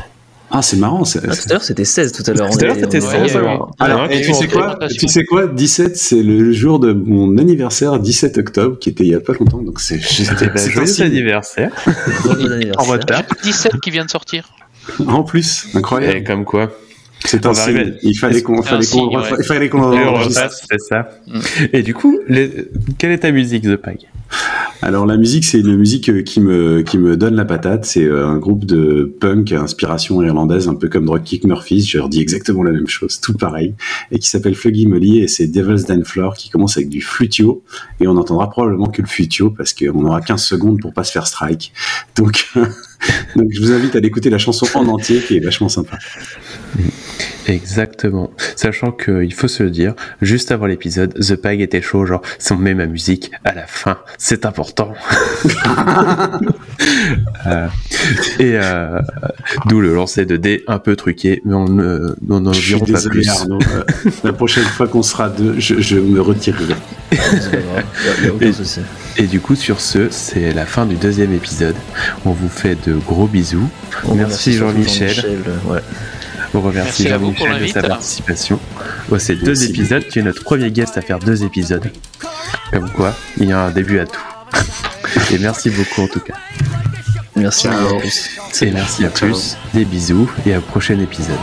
Ah, c'est marrant. Ah, tout à l'heure, c'était 16 tout à l'heure. Tout à l'heure, c'était 16. Alors, tu sais quoi, tu sais quoi 17, c'est le jour de mon anniversaire, 17 octobre, qui était il y a pas longtemps. Donc, c'est [LAUGHS] C'était joyeux anniverseur. [LAUGHS] En retard. 17 qui vient de sortir. En plus, incroyable. Et comme quoi. C'est un signe. Il fallait qu'on fallait qu'on le refasse, c'est ça. Mm. Et du coup, quelle est ta musique, The Pag Alors la musique, c'est une musique euh, qui me qui me donne la patate. C'est euh, un groupe de punk à inspiration irlandaise, un peu comme Dropkick Murphys. Je leur dis exactement la même chose, tout pareil, et qui s'appelle Fluggy Molly et c'est Devil's Dan Floor qui commence avec du flutio et on entendra probablement que le flutio parce qu'on aura 15 secondes pour pas se faire strike. Donc [LAUGHS] donc je vous invite à l'écouter la chanson en entier qui est vachement sympa. Exactement. Sachant qu'il faut se le dire, juste avant l'épisode, The Pag était chaud, genre, si on met ma musique à la fin, c'est important. [LAUGHS] euh, et euh, d'où le lancer de dés un peu truqué, mais on n'en dirons pas plus. Arnaud, euh, la prochaine fois qu'on sera deux, je, je me retirerai. [LAUGHS] et, et, du coup, sur ce, c'est la fin du deuxième épisode. On vous fait de gros bisous. merci Jean-Michel. Jean ouais. On remercie Jean-Michel de sa participation. C'est deux épisodes. Tu es notre premier guest à faire deux épisodes. Comme quoi, il y a un début à tout. [LAUGHS] Et merci beaucoup en tout cas. Merci à tous. Et merci à tous. Des bisous et à prochain épisode.